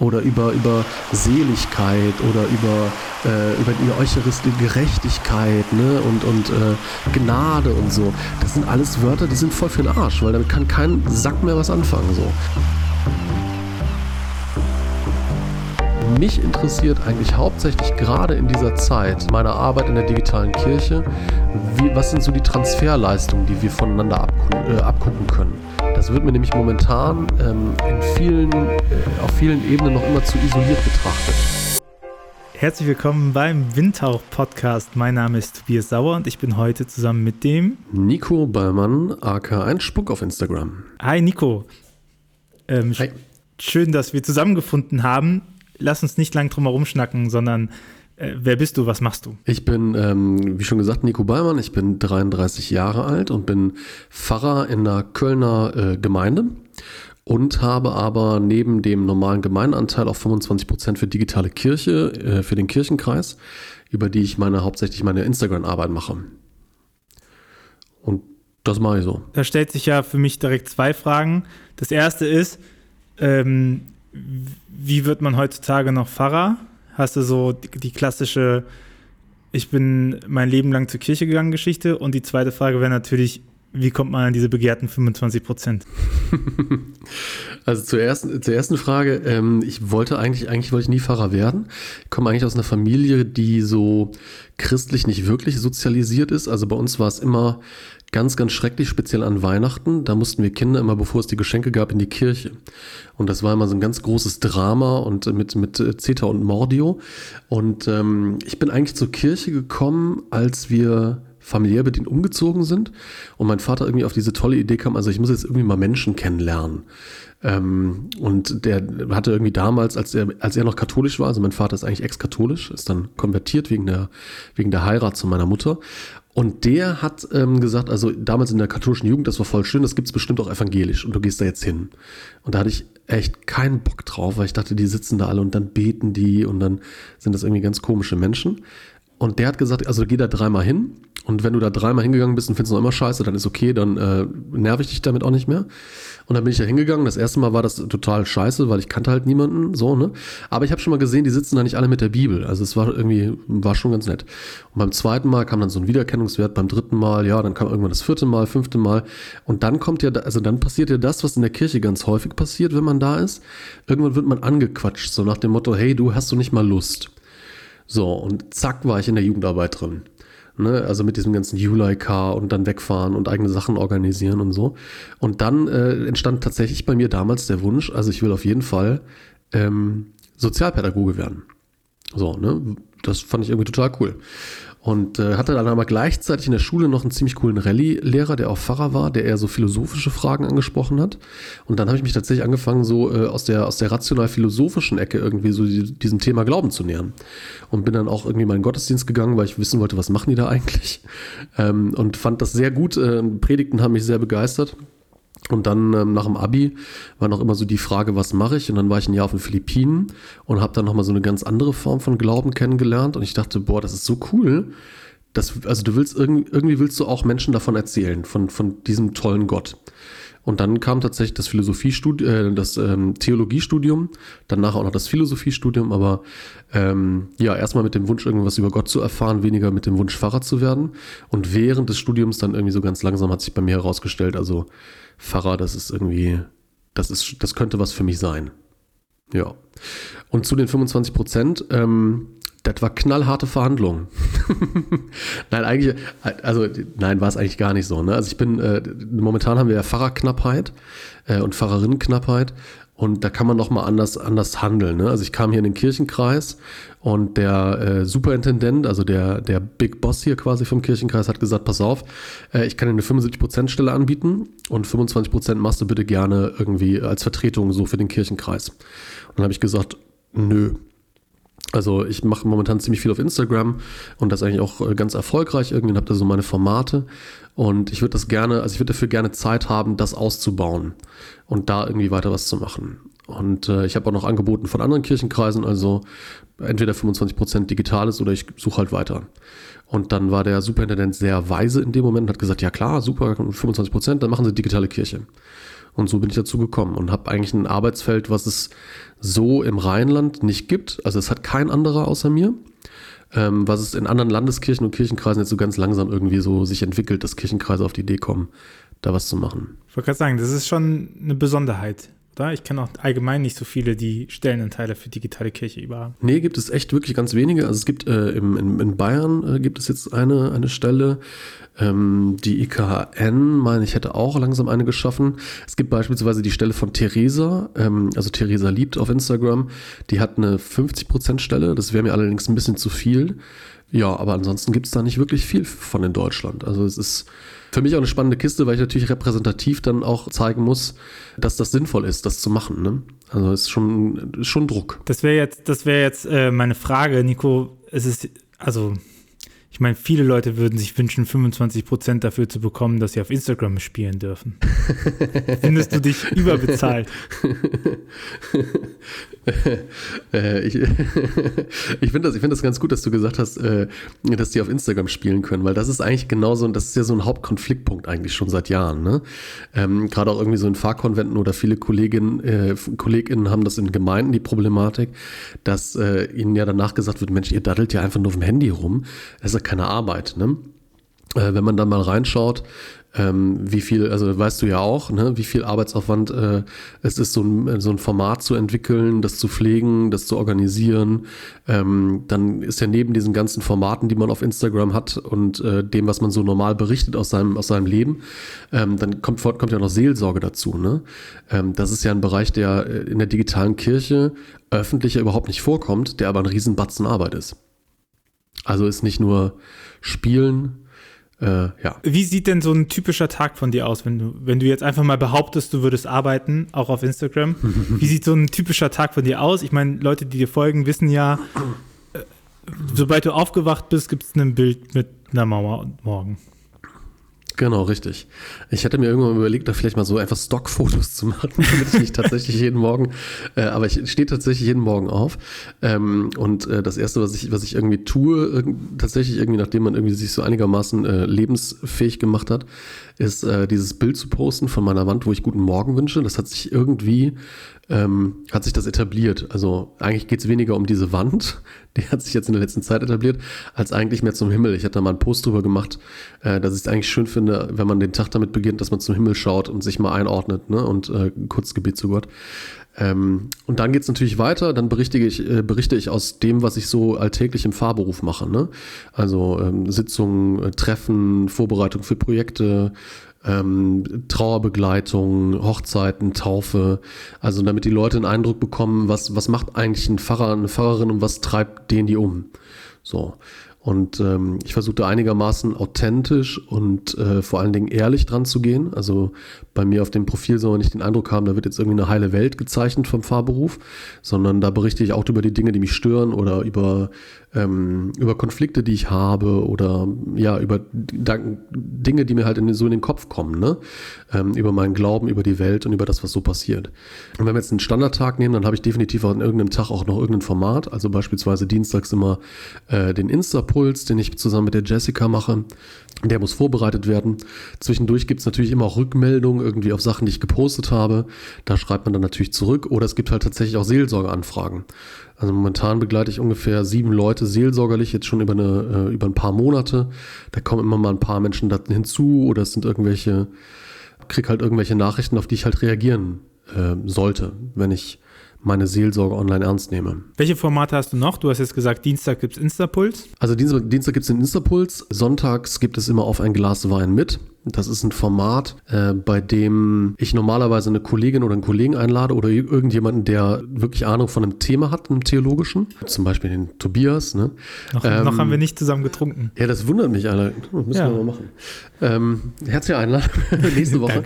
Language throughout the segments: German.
oder über, über Seligkeit oder über, äh, über die eucharistische Gerechtigkeit ne? und, und äh, Gnade und so. Das sind alles Wörter, die sind voll für den Arsch, weil damit kann kein Sack mehr was anfangen. So. Mich interessiert eigentlich hauptsächlich gerade in dieser Zeit meiner Arbeit in der digitalen Kirche, wie, was sind so die Transferleistungen, die wir voneinander abgucken, äh, abgucken können. Das wird mir nämlich momentan ähm, in vielen, äh, auf vielen Ebenen noch immer zu isoliert betrachtet. Herzlich willkommen beim Windhauch-Podcast. Mein Name ist Tobias Sauer und ich bin heute zusammen mit dem Nico Ballmann, aka ein Spuck auf Instagram. Hi Nico. Ähm, Hi. Schön, dass wir zusammengefunden haben lass uns nicht lang drum herum schnacken, sondern äh, wer bist du, was machst du? Ich bin, ähm, wie schon gesagt, Nico Ballmann. Ich bin 33 Jahre alt und bin Pfarrer in der Kölner äh, Gemeinde und habe aber neben dem normalen Gemeinanteil auch 25 Prozent für digitale Kirche, äh, für den Kirchenkreis, über die ich meine hauptsächlich meine Instagram-Arbeit mache. Und das mache ich so. Da stellt sich ja für mich direkt zwei Fragen. Das erste ist, ähm, wie wird man heutzutage noch Pfarrer? Hast du so die, die klassische, ich bin mein Leben lang zur Kirche gegangen Geschichte? Und die zweite Frage wäre natürlich, wie kommt man an diese begehrten 25 Prozent? Also zur ersten, zur ersten Frage, ähm, ich wollte eigentlich, eigentlich wollte ich nie Pfarrer werden. Ich komme eigentlich aus einer Familie, die so christlich nicht wirklich sozialisiert ist. Also bei uns war es immer ganz, ganz schrecklich, speziell an Weihnachten. Da mussten wir Kinder immer, bevor es die Geschenke gab, in die Kirche. Und das war immer so ein ganz großes Drama und mit, mit Zeta und Mordio. Und ähm, ich bin eigentlich zur Kirche gekommen, als wir familiär bedingt umgezogen sind und mein Vater irgendwie auf diese tolle Idee kam, also ich muss jetzt irgendwie mal Menschen kennenlernen. Ähm, und der hatte irgendwie damals, als er, als er noch katholisch war, also mein Vater ist eigentlich ex-katholisch, ist dann konvertiert wegen der, wegen der Heirat zu meiner Mutter. Und der hat ähm, gesagt, also damals in der katholischen Jugend, das war voll schön, das gibt es bestimmt auch evangelisch und du gehst da jetzt hin. Und da hatte ich echt keinen Bock drauf, weil ich dachte, die sitzen da alle und dann beten die und dann sind das irgendwie ganz komische Menschen. Und der hat gesagt, also geh da dreimal hin und wenn du da dreimal hingegangen bist und findest noch immer scheiße, dann ist okay, dann äh, nerv ich dich damit auch nicht mehr. Und dann bin ich da hingegangen. Das erste Mal war das total scheiße, weil ich kannte halt niemanden, so, ne? Aber ich habe schon mal gesehen, die sitzen da nicht alle mit der Bibel. Also es war irgendwie, war schon ganz nett. Und beim zweiten Mal kam dann so ein Wiedererkennungswert, beim dritten Mal, ja, dann kam irgendwann das vierte Mal, fünfte Mal. Und dann kommt ja, also dann passiert ja das, was in der Kirche ganz häufig passiert, wenn man da ist. Irgendwann wird man angequatscht, so nach dem Motto, hey, du hast du nicht mal Lust. So, und zack war ich in der Jugendarbeit drin. Ne? Also mit diesem ganzen July-Car und dann wegfahren und eigene Sachen organisieren und so. Und dann äh, entstand tatsächlich bei mir damals der Wunsch, also ich will auf jeden Fall ähm, Sozialpädagoge werden. So, ne? Das fand ich irgendwie total cool. Und äh, hatte dann aber gleichzeitig in der Schule noch einen ziemlich coolen Rallye-Lehrer, der auch Pfarrer war, der eher so philosophische Fragen angesprochen hat. Und dann habe ich mich tatsächlich angefangen, so äh, aus der, aus der rational-philosophischen Ecke irgendwie so die, diesem Thema Glauben zu nähern. Und bin dann auch irgendwie mal in den Gottesdienst gegangen, weil ich wissen wollte, was machen die da eigentlich. Ähm, und fand das sehr gut. Äh, Predigten haben mich sehr begeistert. Und dann ähm, nach dem Abi war noch immer so die Frage, was mache ich? Und dann war ich ein Jahr auf den Philippinen und habe dann nochmal so eine ganz andere Form von Glauben kennengelernt. Und ich dachte, boah, das ist so cool. Das, also du willst irgendwie, irgendwie willst du auch Menschen davon erzählen, von, von diesem tollen Gott. Und dann kam tatsächlich das Philosophiestudium, äh, das ähm, Theologiestudium, danach auch noch das Philosophiestudium, aber ähm, ja, erstmal mit dem Wunsch, irgendwas über Gott zu erfahren, weniger mit dem Wunsch, Pfarrer zu werden. Und während des Studiums dann irgendwie so ganz langsam hat sich bei mir herausgestellt, also Pfarrer, das ist irgendwie, das ist, das könnte was für mich sein. Ja. Und zu den 25 Prozent, ähm, das war knallharte Verhandlungen. nein, eigentlich, also nein, war es eigentlich gar nicht so. Ne? Also ich bin, äh, momentan haben wir ja Pfarrerknappheit äh, und Pfarrerinnenknappheit und da kann man noch mal anders, anders handeln. Ne? Also ich kam hier in den Kirchenkreis und der äh, Superintendent, also der, der Big Boss hier quasi vom Kirchenkreis, hat gesagt, pass auf, äh, ich kann dir eine 75%-Stelle anbieten und 25% machst du bitte gerne irgendwie als Vertretung so für den Kirchenkreis. Und dann habe ich gesagt, nö, also ich mache momentan ziemlich viel auf Instagram und das eigentlich auch äh, ganz erfolgreich. Irgendwie habe da so meine Formate und ich würde das gerne, also ich würde dafür gerne Zeit haben, das auszubauen und da irgendwie weiter was zu machen. Und äh, ich habe auch noch angeboten von anderen Kirchenkreisen, also entweder 25% Digitales oder ich suche halt weiter. Und dann war der Superintendent sehr weise in dem Moment und hat gesagt, ja klar, super, 25%, dann machen Sie digitale Kirche. Und so bin ich dazu gekommen und habe eigentlich ein Arbeitsfeld, was es so im Rheinland nicht gibt. Also es hat kein anderer außer mir. Ähm, was es in anderen Landeskirchen und Kirchenkreisen jetzt so ganz langsam irgendwie so sich entwickelt, dass Kirchenkreise auf die Idee kommen, da was zu machen. Ich wollte gerade sagen, das ist schon eine Besonderheit. Oder? Ich kenne auch allgemein nicht so viele, die Stellenanteile für digitale Kirche über haben. Nee, gibt es echt wirklich ganz wenige. Also es gibt äh, im, in, in Bayern äh, gibt es jetzt eine, eine Stelle. Ähm, die IKN, meine ich, hätte auch langsam eine geschaffen. Es gibt beispielsweise die Stelle von Theresa, ähm, also Theresa liebt auf Instagram. Die hat eine 50% Stelle. Das wäre mir allerdings ein bisschen zu viel. Ja, aber ansonsten gibt es da nicht wirklich viel von in Deutschland. Also es ist für mich auch eine spannende Kiste, weil ich natürlich repräsentativ dann auch zeigen muss, dass das sinnvoll ist, das zu machen. Ne? Also es ist schon, schon Druck. Das wäre jetzt, das wäre jetzt äh, meine Frage, Nico. Es ist, also ich meine, viele Leute würden sich wünschen, 25 Prozent dafür zu bekommen, dass sie auf Instagram spielen dürfen. Findest du dich überbezahlt? äh, ich ich finde das, find das ganz gut, dass du gesagt hast, äh, dass die auf Instagram spielen können, weil das ist eigentlich genauso, und das ist ja so ein Hauptkonfliktpunkt eigentlich schon seit Jahren. Ne? Ähm, Gerade auch irgendwie so in Fahrkonventen oder viele Kolleginnen, äh, KollegInnen haben das in Gemeinden die Problematik, dass äh, ihnen ja danach gesagt wird, Mensch, ihr daddelt ja einfach nur auf dem Handy rum. Das ist ja keine Arbeit. Ne? Äh, wenn man dann mal reinschaut, ähm, wie viel, also weißt du ja auch, ne, wie viel Arbeitsaufwand äh, es ist, so ein, so ein Format zu entwickeln, das zu pflegen, das zu organisieren. Ähm, dann ist ja neben diesen ganzen Formaten, die man auf Instagram hat und äh, dem, was man so normal berichtet aus seinem, aus seinem Leben, ähm, dann kommt, kommt ja noch Seelsorge dazu. Ne? Ähm, das ist ja ein Bereich, der äh, in der digitalen Kirche öffentlicher überhaupt nicht vorkommt, der aber ein Riesenbatzen Arbeit ist. Also ist nicht nur Spielen, äh, ja. Wie sieht denn so ein typischer Tag von dir aus, wenn du, wenn du jetzt einfach mal behauptest, du würdest arbeiten, auch auf Instagram? Wie sieht so ein typischer Tag von dir aus? Ich meine, Leute, die dir folgen, wissen ja, äh, sobald du aufgewacht bist, gibt es ein Bild mit einer Mauer morgen. Genau, richtig. Ich hätte mir irgendwann überlegt, da vielleicht mal so einfach Stockfotos zu machen, damit ich nicht tatsächlich jeden Morgen, äh, aber ich stehe tatsächlich jeden Morgen auf. Ähm, und äh, das Erste, was ich, was ich irgendwie tue, irg tatsächlich irgendwie, nachdem man irgendwie sich so einigermaßen äh, lebensfähig gemacht hat, ist äh, dieses Bild zu posten von meiner Wand, wo ich guten Morgen wünsche. Das hat sich irgendwie ähm, hat sich das etabliert. Also eigentlich geht es weniger um diese Wand, die hat sich jetzt in der letzten Zeit etabliert, als eigentlich mehr zum Himmel. Ich hatte da mal einen Post drüber gemacht, äh, dass ich es eigentlich schön finde, wenn man den Tag damit beginnt, dass man zum Himmel schaut und sich mal einordnet ne? und äh, kurz Gebet zu Gott. Ähm, und dann geht es natürlich weiter, dann berichte ich, äh, berichte ich aus dem, was ich so alltäglich im Fahrberuf mache. Ne? Also ähm, Sitzungen, äh, Treffen, Vorbereitung für Projekte, ähm, Trauerbegleitung, Hochzeiten, Taufe, also damit die Leute einen Eindruck bekommen, was, was macht eigentlich ein Pfarrer, eine Pfarrerin und was treibt den die um. So. Und ähm, ich versuchte einigermaßen authentisch und äh, vor allen Dingen ehrlich dran zu gehen. Also bei mir auf dem Profil soll man nicht den Eindruck haben, da wird jetzt irgendwie eine heile Welt gezeichnet vom Fahrberuf, sondern da berichte ich auch über die Dinge, die mich stören oder über ähm, über Konflikte, die ich habe oder ja, über Dinge, die mir halt in, so in den Kopf kommen, ne? Ähm, über meinen Glauben, über die Welt und über das, was so passiert. Und wenn wir jetzt einen Standardtag nehmen, dann habe ich definitiv an irgendeinem Tag auch noch irgendein Format, also beispielsweise dienstags immer äh, den Insta-Puls, den ich zusammen mit der Jessica mache. Der muss vorbereitet werden. Zwischendurch gibt es natürlich immer auch Rückmeldungen irgendwie auf Sachen, die ich gepostet habe. Da schreibt man dann natürlich zurück. Oder es gibt halt tatsächlich auch Seelsorgeanfragen. Also momentan begleite ich ungefähr sieben Leute seelsorgerlich, jetzt schon über, eine, äh, über ein paar Monate. Da kommen immer mal ein paar Menschen hinzu oder es sind irgendwelche, krieg halt irgendwelche Nachrichten, auf die ich halt reagieren äh, sollte, wenn ich meine Seelsorge online ernst nehme. Welche Formate hast du noch? Du hast jetzt gesagt, Dienstag gibt es Instapuls. Also Dienstag, Dienstag gibt es den Instapuls. Sonntags gibt es immer auf ein Glas Wein mit. Das ist ein Format, äh, bei dem ich normalerweise eine Kollegin oder einen Kollegen einlade oder irgendjemanden, der wirklich Ahnung von einem Thema hat, einem theologischen. Zum Beispiel den Tobias. Ne? Noch, ähm, noch haben wir nicht zusammen getrunken. Ja, das wundert mich, Alter. Müssen ja. wir mal machen. Ähm, herzliche Einladung nächste Woche.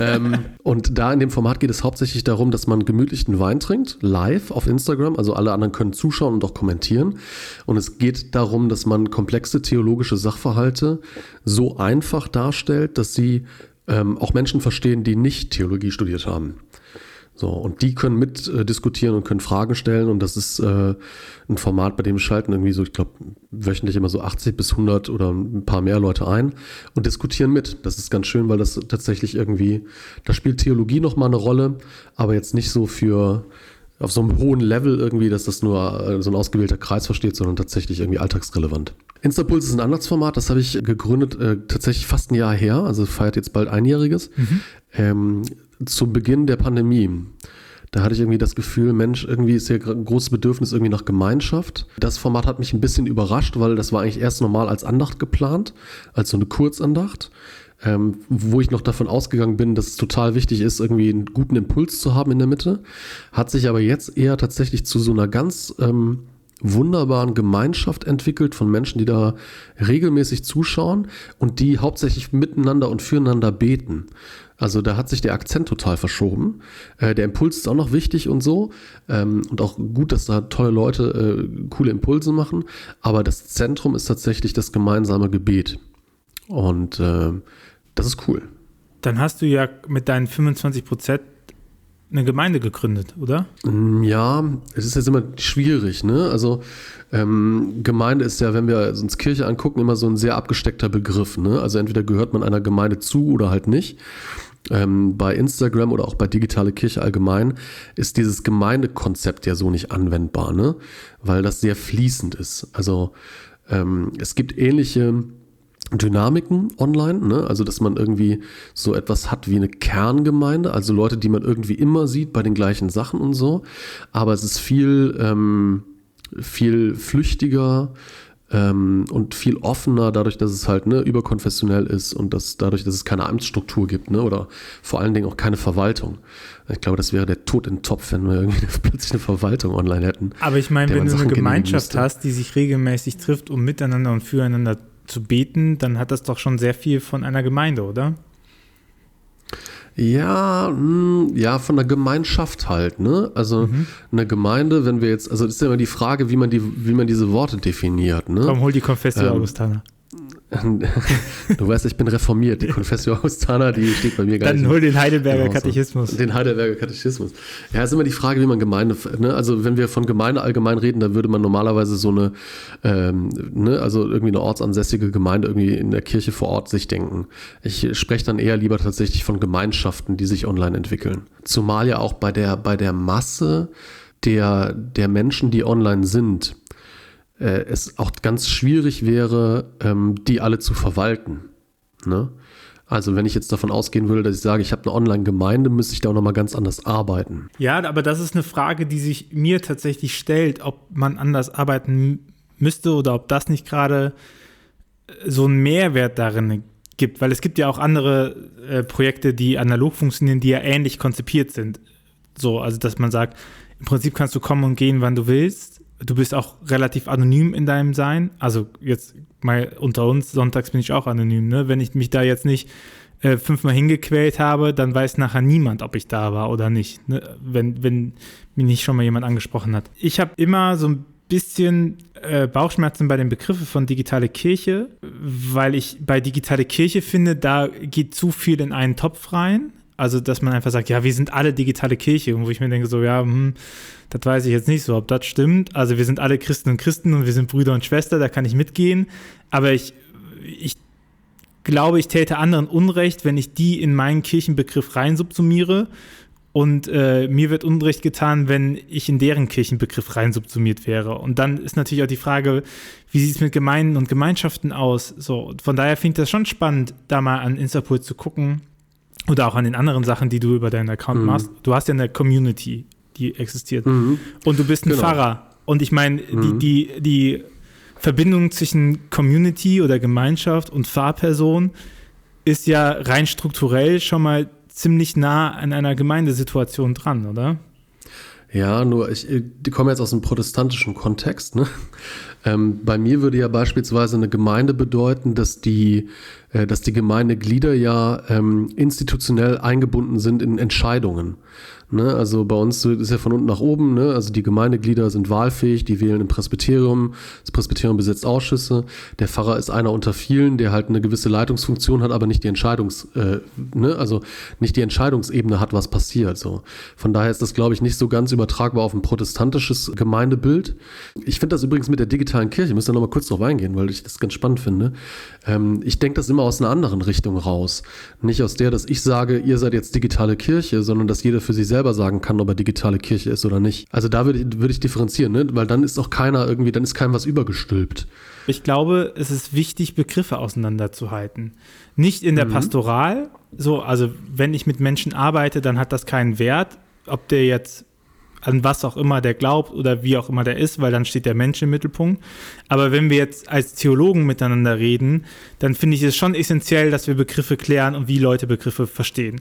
ähm, und da in dem Format geht es hauptsächlich darum, dass man gemütlichen Wein trinkt, live auf Instagram. Also alle anderen können zuschauen und auch kommentieren. Und es geht darum, dass man komplexe theologische Sachverhalte so einfach darstellt, dass sie ähm, auch Menschen verstehen, die nicht Theologie studiert haben. So, und die können mit äh, diskutieren und können Fragen stellen. Und das ist äh, ein Format, bei dem schalten irgendwie so, ich glaube, wöchentlich immer so 80 bis 100 oder ein paar mehr Leute ein und diskutieren mit. Das ist ganz schön, weil das tatsächlich irgendwie, da spielt Theologie nochmal eine Rolle, aber jetzt nicht so für auf so einem hohen Level irgendwie, dass das nur äh, so ein ausgewählter Kreis versteht, sondern tatsächlich irgendwie alltagsrelevant. Instapuls ist ein Andachtsformat, das habe ich gegründet, äh, tatsächlich fast ein Jahr her, also feiert jetzt bald einjähriges, mhm. ähm, zu Beginn der Pandemie. Da hatte ich irgendwie das Gefühl, Mensch, irgendwie ist hier ein großes Bedürfnis irgendwie nach Gemeinschaft. Das Format hat mich ein bisschen überrascht, weil das war eigentlich erst normal als Andacht geplant, als so eine Kurzandacht. Ähm, wo ich noch davon ausgegangen bin, dass es total wichtig ist, irgendwie einen guten Impuls zu haben in der Mitte, hat sich aber jetzt eher tatsächlich zu so einer ganz ähm, wunderbaren Gemeinschaft entwickelt von Menschen, die da regelmäßig zuschauen und die hauptsächlich miteinander und füreinander beten. Also da hat sich der Akzent total verschoben. Äh, der Impuls ist auch noch wichtig und so. Ähm, und auch gut, dass da tolle Leute äh, coole Impulse machen. Aber das Zentrum ist tatsächlich das gemeinsame Gebet. Und äh, das ist cool. Dann hast du ja mit deinen 25 Prozent eine Gemeinde gegründet, oder? Mm, ja, es ist jetzt immer schwierig. Ne? Also ähm, Gemeinde ist ja, wenn wir uns Kirche angucken, immer so ein sehr abgesteckter Begriff. Ne? Also entweder gehört man einer Gemeinde zu oder halt nicht. Ähm, bei Instagram oder auch bei Digitale Kirche allgemein ist dieses Gemeindekonzept ja so nicht anwendbar, ne? weil das sehr fließend ist. Also ähm, es gibt ähnliche Dynamiken online, ne? also dass man irgendwie so etwas hat wie eine Kerngemeinde, also Leute, die man irgendwie immer sieht bei den gleichen Sachen und so, aber es ist viel, ähm, viel flüchtiger ähm, und viel offener, dadurch, dass es halt ne, überkonfessionell ist und dass dadurch, dass es keine Amtsstruktur gibt ne? oder vor allen Dingen auch keine Verwaltung. Ich glaube, das wäre der Tod in Topf, wenn wir irgendwie plötzlich eine Verwaltung online hätten. Aber ich meine, wenn du eine Gemeinschaft hast, die sich regelmäßig trifft, um miteinander und füreinander zu beten, dann hat das doch schon sehr viel von einer Gemeinde, oder? Ja, mh, hm, ja, von der Gemeinschaft halt, ne? Also mhm. eine Gemeinde, wenn wir jetzt, also das ist ja immer die Frage, wie man die, wie man diese Worte definiert, ne? Komm, hol die Confessio ähm, Augustana. Du weißt, ich bin reformiert. Die Confessio Augustana, die steht bei mir gar Dann nicht. Dann hol den Heidelberger Katechismus. Den Heidelberger Katechismus. Ja, ist immer die Frage, wie man Gemeinde, ne? also wenn wir von Gemeinde allgemein reden, dann würde man normalerweise so eine, ähm, ne? also irgendwie eine ortsansässige Gemeinde irgendwie in der Kirche vor Ort sich denken. Ich spreche dann eher lieber tatsächlich von Gemeinschaften, die sich online entwickeln. Zumal ja auch bei der, bei der Masse der, der Menschen, die online sind, äh, es auch ganz schwierig wäre, ähm, die alle zu verwalten. Ne? Also wenn ich jetzt davon ausgehen würde, dass ich sage, ich habe eine Online-Gemeinde, müsste ich da auch nochmal ganz anders arbeiten. Ja, aber das ist eine Frage, die sich mir tatsächlich stellt, ob man anders arbeiten müsste oder ob das nicht gerade äh, so einen Mehrwert darin gibt. Weil es gibt ja auch andere äh, Projekte, die analog funktionieren, die ja ähnlich konzipiert sind. So, also dass man sagt, im Prinzip kannst du kommen und gehen, wann du willst du bist auch relativ anonym in deinem Sein. Also jetzt mal unter uns, sonntags bin ich auch anonym. Ne? Wenn ich mich da jetzt nicht äh, fünfmal hingequält habe, dann weiß nachher niemand, ob ich da war oder nicht. Ne? Wenn, wenn mich nicht schon mal jemand angesprochen hat. Ich habe immer so ein bisschen äh, Bauchschmerzen bei den Begriffen von digitale Kirche, weil ich bei digitale Kirche finde, da geht zu viel in einen Topf rein. Also, dass man einfach sagt, ja, wir sind alle digitale Kirche. Und wo ich mir denke, so, ja, hm, das weiß ich jetzt nicht so, ob das stimmt. Also, wir sind alle Christen und Christen und wir sind Brüder und Schwester, da kann ich mitgehen. Aber ich, ich glaube, ich täte anderen Unrecht, wenn ich die in meinen Kirchenbegriff reinsubsumiere. Und äh, mir wird Unrecht getan, wenn ich in deren Kirchenbegriff reinsubsumiert wäre. Und dann ist natürlich auch die Frage, wie sieht es mit Gemeinden und Gemeinschaften aus? So, von daher finde ich das schon spannend, da mal an Instapol zu gucken oder auch an den anderen Sachen, die du über deinen Account mhm. machst. Du hast ja eine Community, die existiert. Mhm. Und du bist ein genau. Pfarrer. Und ich meine, mhm. die, die, die Verbindung zwischen Community oder Gemeinschaft und Pfarrperson ist ja rein strukturell schon mal ziemlich nah an einer Gemeindesituation dran, oder? Ja, nur ich, ich komme jetzt aus einem protestantischen Kontext. Ne? Ähm, bei mir würde ja beispielsweise eine Gemeinde bedeuten, dass die, äh, dass die Gemeindeglieder ja ähm, institutionell eingebunden sind in Entscheidungen. Ne? Also bei uns ist ja von unten nach oben, ne? also die Gemeindeglieder sind wahlfähig, die wählen im Presbyterium, das Presbyterium besetzt Ausschüsse, der Pfarrer ist einer unter vielen, der halt eine gewisse Leitungsfunktion hat, aber nicht die Entscheidungs, äh, ne? also nicht die Entscheidungsebene hat, was passiert. So. Von daher ist das, glaube ich, nicht so ganz übertragbar auf ein protestantisches Gemeindebild. Ich finde das übrigens mit der digitalen Kirche, ich muss da nochmal kurz drauf eingehen, weil ich das ganz spannend finde. Ähm, ich denke das immer aus einer anderen Richtung raus. Nicht aus der, dass ich sage, ihr seid jetzt digitale Kirche, sondern dass jeder für sich selbst selber sagen kann, ob er digitale Kirche ist oder nicht. Also da würde ich, würd ich differenzieren, ne? weil dann ist auch keiner irgendwie, dann ist keinem was übergestülpt. Ich glaube, es ist wichtig, Begriffe auseinanderzuhalten. Nicht in der mhm. Pastoral, so, also wenn ich mit Menschen arbeite, dann hat das keinen Wert, ob der jetzt an was auch immer der glaubt oder wie auch immer der ist, weil dann steht der Mensch im Mittelpunkt. Aber wenn wir jetzt als Theologen miteinander reden, dann finde ich es schon essentiell, dass wir Begriffe klären und wie Leute Begriffe verstehen.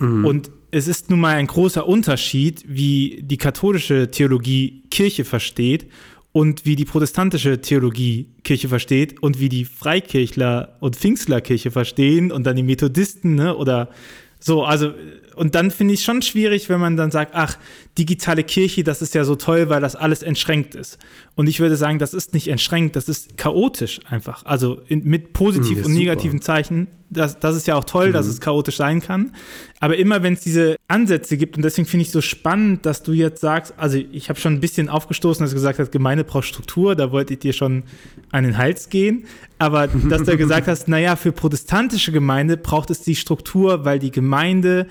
Mhm. Und es ist nun mal ein großer Unterschied, wie die katholische Theologie Kirche versteht und wie die protestantische Theologie Kirche versteht und wie die Freikirchler und Pfingstler Kirche verstehen und dann die Methodisten ne, oder so, also und dann finde ich es schon schwierig, wenn man dann sagt, ach, digitale Kirche, das ist ja so toll, weil das alles entschränkt ist. Und ich würde sagen, das ist nicht entschränkt, das ist chaotisch einfach. Also in, mit positiven mhm, und negativen super. Zeichen. Das, das ist ja auch toll, mhm. dass es chaotisch sein kann. Aber immer wenn es diese Ansätze gibt, und deswegen finde ich so spannend, dass du jetzt sagst, also ich habe schon ein bisschen aufgestoßen, dass du gesagt hast, Gemeinde braucht Struktur, da wollte ich dir schon an den Hals gehen. Aber dass du gesagt hast, naja, für protestantische Gemeinde braucht es die Struktur, weil die Gemeinde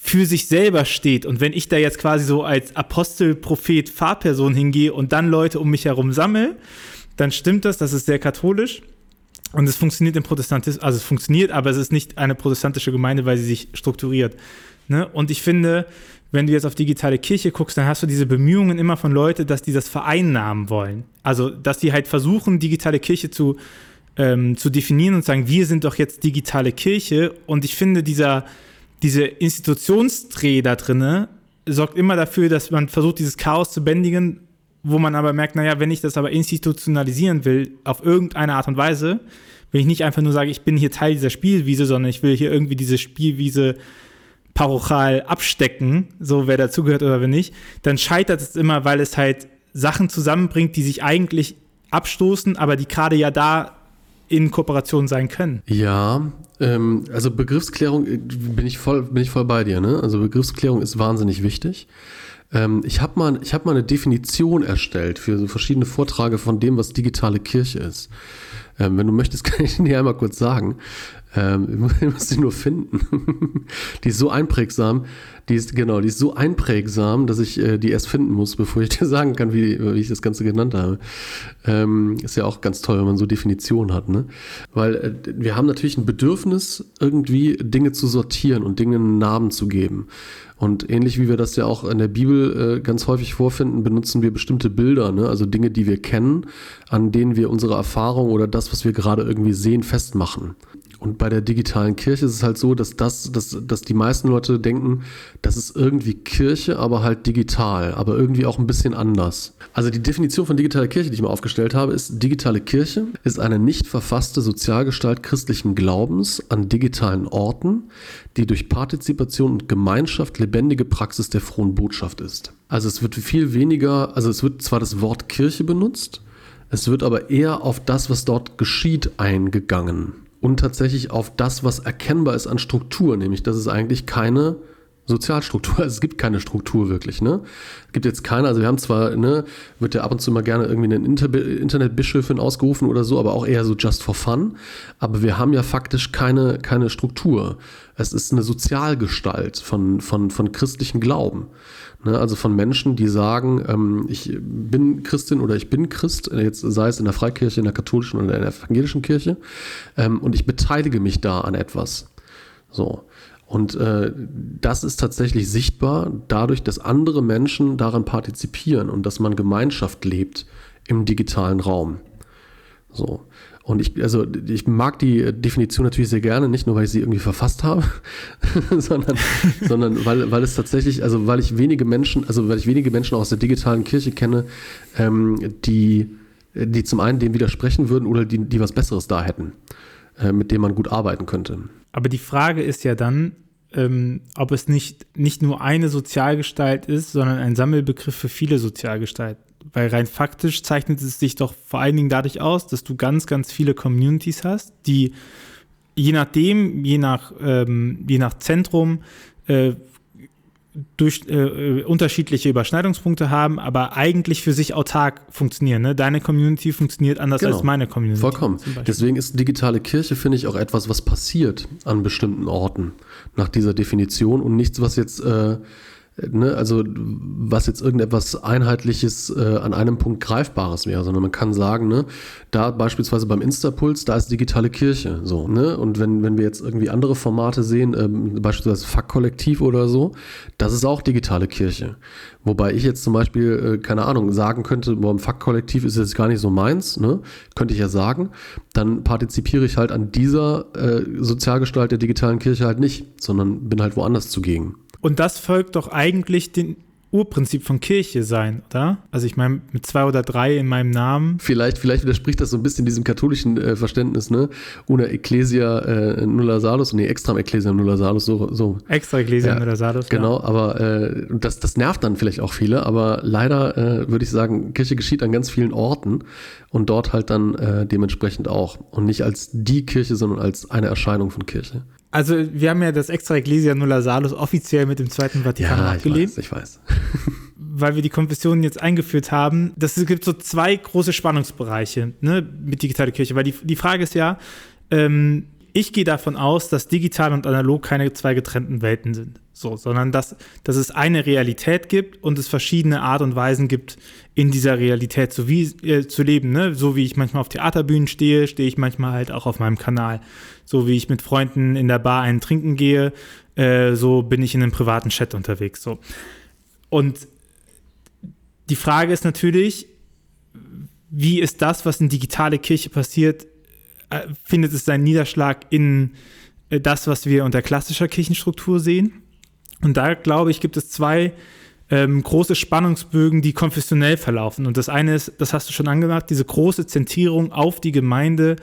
für sich selber steht. Und wenn ich da jetzt quasi so als Apostel, Prophet, Fahrperson hingehe und dann Leute um mich herum sammle, dann stimmt das, das ist sehr katholisch. Und es funktioniert im Protestantismus, also es funktioniert, aber es ist nicht eine protestantische Gemeinde, weil sie sich strukturiert. Ne? Und ich finde, wenn du jetzt auf digitale Kirche guckst, dann hast du diese Bemühungen immer von Leuten, dass die das vereinnahmen wollen. Also, dass die halt versuchen, digitale Kirche zu, ähm, zu definieren und sagen, wir sind doch jetzt digitale Kirche. Und ich finde, dieser, diese Institutionsdreh da drinne sorgt immer dafür, dass man versucht, dieses Chaos zu bändigen, wo man aber merkt, naja, wenn ich das aber institutionalisieren will, auf irgendeine Art und Weise, wenn ich nicht einfach nur sage, ich bin hier Teil dieser Spielwiese, sondern ich will hier irgendwie diese Spielwiese parochal abstecken, so wer dazugehört oder wer nicht, dann scheitert es immer, weil es halt Sachen zusammenbringt, die sich eigentlich abstoßen, aber die gerade ja da in Kooperation sein können. Ja, ähm, also Begriffsklärung äh, bin ich voll, bin ich voll bei dir. Ne? Also Begriffsklärung ist wahnsinnig wichtig. Ähm, ich habe mal, hab mal eine Definition erstellt für so verschiedene Vorträge von dem, was digitale Kirche ist. Ähm, wenn du möchtest, kann ich dir einmal kurz sagen. Ähm, ich muss sie nur finden. die ist so einprägsam, die ist, genau, die ist so einprägsam, dass ich äh, die erst finden muss, bevor ich dir sagen kann, wie, wie ich das Ganze genannt habe. Ähm, ist ja auch ganz toll, wenn man so Definitionen hat, ne? Weil äh, wir haben natürlich ein Bedürfnis, irgendwie Dinge zu sortieren und Dingen einen Namen zu geben. Und ähnlich wie wir das ja auch in der Bibel äh, ganz häufig vorfinden, benutzen wir bestimmte Bilder, ne? also Dinge, die wir kennen, an denen wir unsere Erfahrung oder das, was wir gerade irgendwie sehen, festmachen. Und bei der digitalen Kirche ist es halt so, dass das, dass, dass die meisten Leute denken, das ist irgendwie Kirche, aber halt digital, aber irgendwie auch ein bisschen anders. Also die Definition von digitaler Kirche, die ich mal aufgestellt habe, ist, digitale Kirche ist eine nicht verfasste Sozialgestalt christlichen Glaubens an digitalen Orten, die durch Partizipation und Gemeinschaft lebendige Praxis der frohen Botschaft ist. Also es wird viel weniger, also es wird zwar das Wort Kirche benutzt, es wird aber eher auf das, was dort geschieht, eingegangen und tatsächlich auf das, was erkennbar ist an Struktur, nämlich dass es eigentlich keine Sozialstruktur, also es gibt keine Struktur wirklich, ne? Es gibt jetzt keine, also wir haben zwar, ne, wird ja ab und zu mal gerne irgendwie eine Inter Internetbischöfin ausgerufen oder so, aber auch eher so just for fun, aber wir haben ja faktisch keine, keine Struktur. Es ist eine Sozialgestalt von, von, von christlichen Glauben. Ne, also von Menschen, die sagen, ähm, ich bin Christin oder ich bin Christ, jetzt sei es in der Freikirche, in der katholischen oder in der evangelischen Kirche, ähm, und ich beteilige mich da an etwas. So. Und äh, das ist tatsächlich sichtbar dadurch, dass andere Menschen daran partizipieren und dass man Gemeinschaft lebt im digitalen Raum. So. Und ich, also ich mag die Definition natürlich sehr gerne, nicht nur, weil ich sie irgendwie verfasst habe, sondern, sondern weil, weil es tatsächlich, also weil ich wenige Menschen, also weil ich wenige Menschen aus der digitalen Kirche kenne, ähm, die, die zum einen dem widersprechen würden oder die, die was Besseres da hätten, äh, mit dem man gut arbeiten könnte. Aber die Frage ist ja dann, ähm, ob es nicht, nicht nur eine Sozialgestalt ist, sondern ein Sammelbegriff für viele Sozialgestalten. Weil rein faktisch zeichnet es sich doch vor allen Dingen dadurch aus, dass du ganz, ganz viele Communities hast, die je nachdem, je nach, ähm, je nach Zentrum, äh, durch äh, unterschiedliche Überschneidungspunkte haben, aber eigentlich für sich autark funktionieren. Ne? Deine Community funktioniert anders genau. als meine Community. Vollkommen. Deswegen ist digitale Kirche, finde ich, auch etwas, was passiert an bestimmten Orten nach dieser Definition und nichts, was jetzt äh, Ne, also was jetzt irgendetwas Einheitliches äh, an einem Punkt Greifbares wäre, sondern man kann sagen, ne, da beispielsweise beim Instapuls, da ist digitale Kirche so. Ne? Und wenn, wenn wir jetzt irgendwie andere Formate sehen, ähm, beispielsweise Fuck-Kollektiv oder so, das ist auch digitale Kirche. Wobei ich jetzt zum Beispiel, äh, keine Ahnung, sagen könnte, boah, ein Fuck-Kollektiv ist jetzt gar nicht so meins, ne? könnte ich ja sagen, dann partizipiere ich halt an dieser äh, Sozialgestalt der digitalen Kirche halt nicht, sondern bin halt woanders zugegen. Und das folgt doch eigentlich den Urprinzip von Kirche sein, oder? Also ich meine, mit zwei oder drei in meinem Namen. Vielleicht, vielleicht widerspricht das so ein bisschen diesem katholischen äh, Verständnis, ne? Una Ecclesia äh, nulla salus, nee, extra Ecclesia nulla salus, so. so. Extra Ecclesia ja, nulla salus, Genau, ja. aber äh, das, das nervt dann vielleicht auch viele, aber leider äh, würde ich sagen, Kirche geschieht an ganz vielen Orten und dort halt dann äh, dementsprechend auch. Und nicht als die Kirche, sondern als eine Erscheinung von Kirche. Also wir haben ja das Extra Ecclesia Nulla Salus offiziell mit dem Zweiten Vatikan ja, abgelehnt. Ich weiß, ich weiß. weil wir die Konfessionen jetzt eingeführt haben. Das, es gibt so zwei große Spannungsbereiche ne, mit digitaler Kirche, weil die, die Frage ist ja, ähm, ich gehe davon aus, dass digital und analog keine zwei getrennten Welten sind, so, sondern dass, dass es eine Realität gibt und es verschiedene Art und Weisen gibt, in dieser Realität zu, wie, äh, zu leben. Ne? So wie ich manchmal auf Theaterbühnen stehe, stehe ich manchmal halt auch auf meinem Kanal. So wie ich mit Freunden in der Bar einen trinken gehe, äh, so bin ich in einem privaten Chat unterwegs. So. Und die Frage ist natürlich, wie ist das, was in digitale Kirche passiert, findet es seinen Niederschlag in äh, das, was wir unter klassischer Kirchenstruktur sehen. Und da, glaube ich, gibt es zwei ähm, große Spannungsbögen, die konfessionell verlaufen. Und das eine ist, das hast du schon angemacht, diese große Zentrierung auf die Gemeinde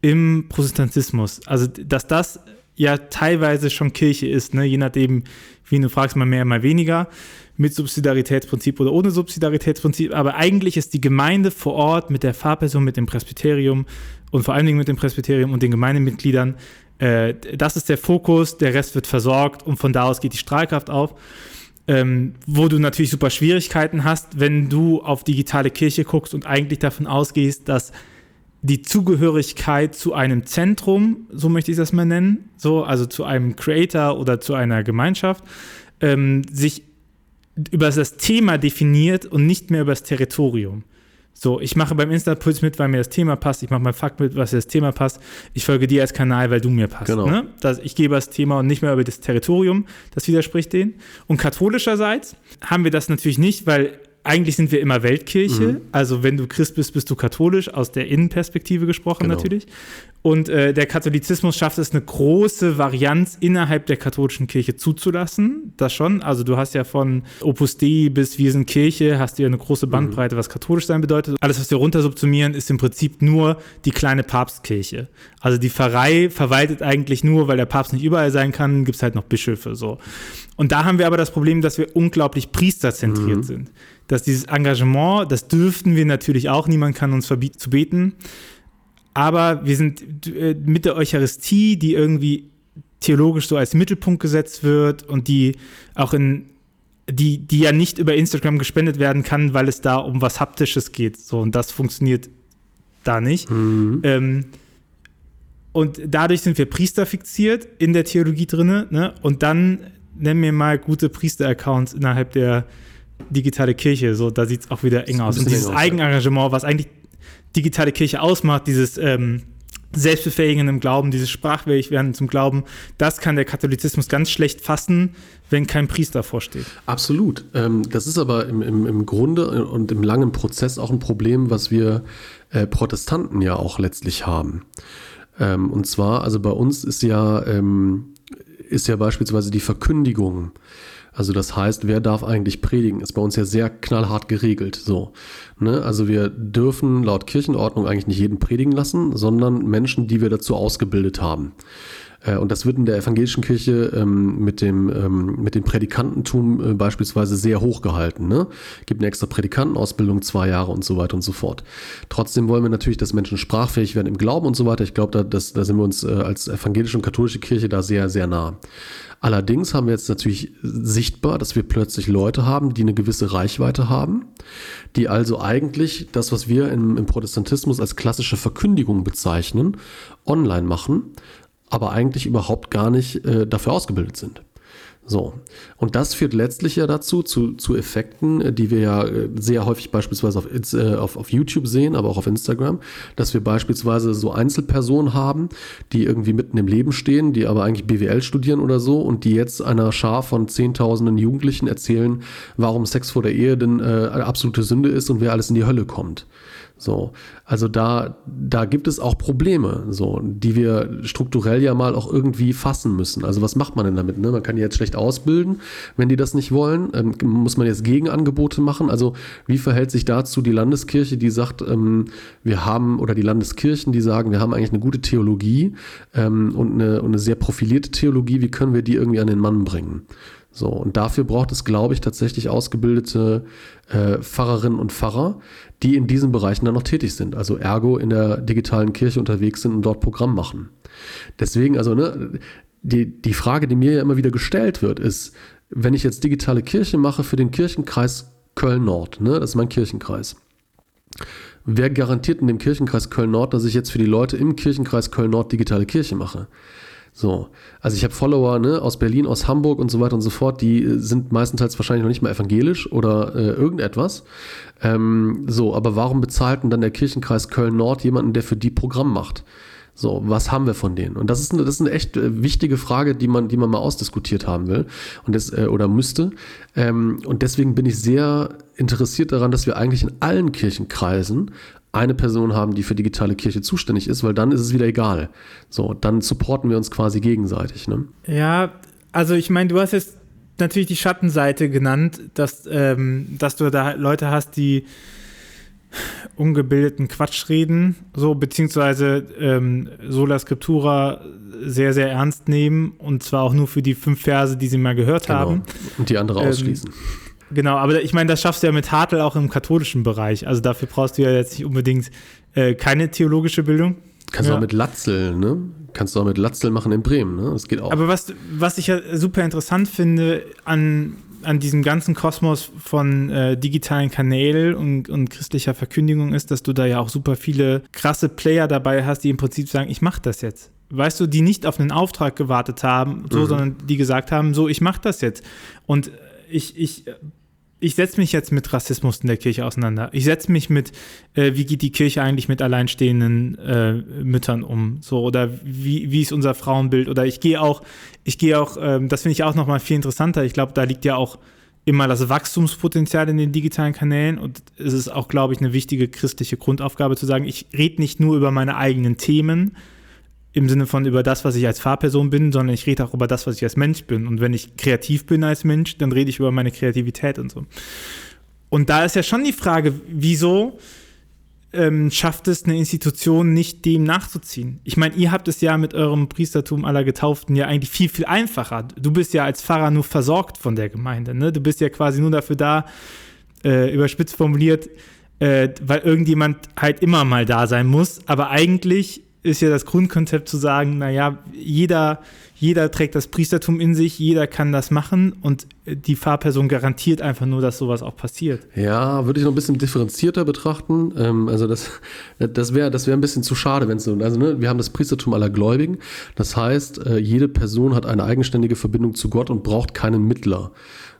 im Protestantismus. Also, dass das ja teilweise schon Kirche ist, ne? je nachdem, wie du fragst, mal mehr, mal weniger, mit Subsidiaritätsprinzip oder ohne Subsidiaritätsprinzip. Aber eigentlich ist die Gemeinde vor Ort mit der Pfarrperson, mit dem Presbyterium und vor allen Dingen mit dem Presbyterium und den Gemeindemitgliedern. Äh, das ist der Fokus, der Rest wird versorgt und von da aus geht die Strahlkraft auf. Ähm, wo du natürlich super Schwierigkeiten hast, wenn du auf digitale Kirche guckst und eigentlich davon ausgehst, dass die Zugehörigkeit zu einem Zentrum, so möchte ich das mal nennen, so, also zu einem Creator oder zu einer Gemeinschaft, ähm, sich über das Thema definiert und nicht mehr über das Territorium. So, ich mache beim Insta-Puls mit, weil mir das Thema passt. Ich mache beim Fakt mit, was mir das Thema passt. Ich folge dir als Kanal, weil du mir passt. Genau. Ne? Das, ich gebe das Thema und nicht mehr über das Territorium. Das widerspricht denen. Und katholischerseits haben wir das natürlich nicht, weil eigentlich sind wir immer Weltkirche. Mhm. Also wenn du Christ bist, bist du katholisch, aus der Innenperspektive gesprochen genau. natürlich. Und äh, der Katholizismus schafft es, eine große Varianz innerhalb der katholischen Kirche zuzulassen. Das schon. Also du hast ja von Opus Dei bis Wir sind Kirche, hast du ja eine große mhm. Bandbreite, mhm. was katholisch sein bedeutet. Alles, was wir runter subsumieren, ist im Prinzip nur die kleine Papstkirche. Also die Pfarrei verwaltet eigentlich nur, weil der Papst nicht überall sein kann, gibt es halt noch Bischöfe so. Und da haben wir aber das Problem, dass wir unglaublich priesterzentriert mhm. sind dass dieses Engagement, das dürften wir natürlich auch, niemand kann uns verbieten zu beten, aber wir sind äh, mit der Eucharistie, die irgendwie theologisch so als Mittelpunkt gesetzt wird und die auch in die, die ja nicht über Instagram gespendet werden kann, weil es da um was Haptisches geht. So, und das funktioniert da nicht. Mhm. Ähm, und dadurch sind wir Priester fixiert in der Theologie drin. Ne? Und dann nennen wir mal gute Priester-Accounts innerhalb der digitale Kirche. So, da sieht es auch wieder eng aus. Und dieses Eigenengagement, was eigentlich digitale Kirche ausmacht, dieses ähm, Selbstbefähigen im Glauben, dieses sprachfähig werden zum Glauben, das kann der Katholizismus ganz schlecht fassen, wenn kein Priester vorsteht. Absolut. Ähm, das ist aber im, im, im Grunde und im langen Prozess auch ein Problem, was wir äh, Protestanten ja auch letztlich haben. Ähm, und zwar, also bei uns ist ja, ähm, ist ja beispielsweise die Verkündigung also das heißt, wer darf eigentlich predigen, ist bei uns ja sehr knallhart geregelt. So, ne? Also wir dürfen laut Kirchenordnung eigentlich nicht jeden predigen lassen, sondern Menschen, die wir dazu ausgebildet haben. Äh, und das wird in der evangelischen Kirche ähm, mit, dem, ähm, mit dem Prädikantentum äh, beispielsweise sehr hoch gehalten. Ne? Gibt eine extra Prädikantenausbildung, zwei Jahre und so weiter und so fort. Trotzdem wollen wir natürlich, dass Menschen sprachfähig werden im Glauben und so weiter. Ich glaube, da, da sind wir uns äh, als evangelische und katholische Kirche da sehr, sehr nah. Allerdings haben wir jetzt natürlich sichtbar, dass wir plötzlich Leute haben, die eine gewisse Reichweite haben, die also eigentlich das, was wir im, im Protestantismus als klassische Verkündigung bezeichnen, online machen, aber eigentlich überhaupt gar nicht äh, dafür ausgebildet sind. So, und das führt letztlich ja dazu, zu, zu Effekten, äh, die wir ja äh, sehr häufig beispielsweise auf, äh, auf, auf YouTube sehen, aber auch auf Instagram, dass wir beispielsweise so Einzelpersonen haben, die irgendwie mitten im Leben stehen, die aber eigentlich BWL studieren oder so und die jetzt einer Schar von Zehntausenden Jugendlichen erzählen, warum Sex vor der Ehe denn äh, absolute Sünde ist und wer alles in die Hölle kommt. So, also da, da gibt es auch Probleme, so, die wir strukturell ja mal auch irgendwie fassen müssen. Also was macht man denn damit? Ne? Man kann die jetzt schlecht ausbilden, wenn die das nicht wollen. Ähm, muss man jetzt Gegenangebote machen? Also wie verhält sich dazu die Landeskirche, die sagt, ähm, wir haben, oder die Landeskirchen, die sagen, wir haben eigentlich eine gute Theologie ähm, und, eine, und eine sehr profilierte Theologie, wie können wir die irgendwie an den Mann bringen? So, und dafür braucht es, glaube ich, tatsächlich ausgebildete äh, Pfarrerinnen und Pfarrer, die in diesen Bereichen dann noch tätig sind. Also ergo in der digitalen Kirche unterwegs sind und dort Programm machen. Deswegen, also, ne, die, die Frage, die mir ja immer wieder gestellt wird, ist, wenn ich jetzt digitale Kirche mache für den Kirchenkreis Köln-Nord, ne, das ist mein Kirchenkreis. Wer garantiert in dem Kirchenkreis Köln-Nord, dass ich jetzt für die Leute im Kirchenkreis Köln-Nord digitale Kirche mache? So, also ich habe Follower ne, aus Berlin, aus Hamburg und so weiter und so fort, die äh, sind meistenteils wahrscheinlich noch nicht mal evangelisch oder äh, irgendetwas. Ähm, so, aber warum bezahlt denn dann der Kirchenkreis Köln-Nord jemanden, der für die Programm macht? So, was haben wir von denen? Und das ist eine, das ist eine echt äh, wichtige Frage, die man, die man mal ausdiskutiert haben will und das, äh, oder müsste. Ähm, und deswegen bin ich sehr interessiert daran, dass wir eigentlich in allen Kirchenkreisen eine Person haben, die für digitale Kirche zuständig ist, weil dann ist es wieder egal. So, dann supporten wir uns quasi gegenseitig. Ne? Ja, also ich meine, du hast jetzt natürlich die Schattenseite genannt, dass, ähm, dass du da Leute hast, die ungebildeten Quatsch reden, so beziehungsweise ähm, Sola Scriptura sehr, sehr ernst nehmen und zwar auch nur für die fünf Verse, die sie mal gehört genau. haben. Und die andere ähm, ausschließen. Genau, aber ich meine, das schaffst du ja mit Hartl auch im katholischen Bereich. Also dafür brauchst du ja jetzt nicht unbedingt äh, keine theologische Bildung. Kannst du ja. auch mit Latzel, ne? Kannst du auch mit Latzel machen in Bremen, ne? Das geht auch. Aber was, was ich ja super interessant finde an, an diesem ganzen Kosmos von äh, digitalen Kanälen und, und christlicher Verkündigung ist, dass du da ja auch super viele krasse Player dabei hast, die im Prinzip sagen, ich mache das jetzt weißt du, die nicht auf einen Auftrag gewartet haben, so, mhm. sondern die gesagt haben, so, ich mache das jetzt. Und ich, ich ich setze mich jetzt mit Rassismus in der Kirche auseinander. Ich setze mich mit, äh, wie geht die Kirche eigentlich mit alleinstehenden äh, Müttern um, so oder wie, wie ist unser Frauenbild oder ich gehe auch, ich gehe auch, ähm, das finde ich auch nochmal viel interessanter. Ich glaube, da liegt ja auch immer das Wachstumspotenzial in den digitalen Kanälen und es ist auch, glaube ich, eine wichtige christliche Grundaufgabe zu sagen, ich rede nicht nur über meine eigenen Themen, im Sinne von über das, was ich als Fahrperson bin, sondern ich rede auch über das, was ich als Mensch bin. Und wenn ich kreativ bin als Mensch, dann rede ich über meine Kreativität und so. Und da ist ja schon die Frage, wieso ähm, schafft es eine Institution nicht, dem nachzuziehen? Ich meine, ihr habt es ja mit eurem Priestertum aller Getauften ja eigentlich viel, viel einfacher. Du bist ja als Pfarrer nur versorgt von der Gemeinde. Ne? Du bist ja quasi nur dafür da, äh, überspitzt formuliert, äh, weil irgendjemand halt immer mal da sein muss. Aber eigentlich ist ja das Grundkonzept zu sagen, naja, jeder, jeder trägt das Priestertum in sich, jeder kann das machen. Und die Fahrperson garantiert einfach nur, dass sowas auch passiert. Ja, würde ich noch ein bisschen differenzierter betrachten. Ähm, also das, das wäre das wär ein bisschen zu schade, wenn es so, also ne, wir haben das Priestertum aller Gläubigen. Das heißt, äh, jede Person hat eine eigenständige Verbindung zu Gott und braucht keinen Mittler.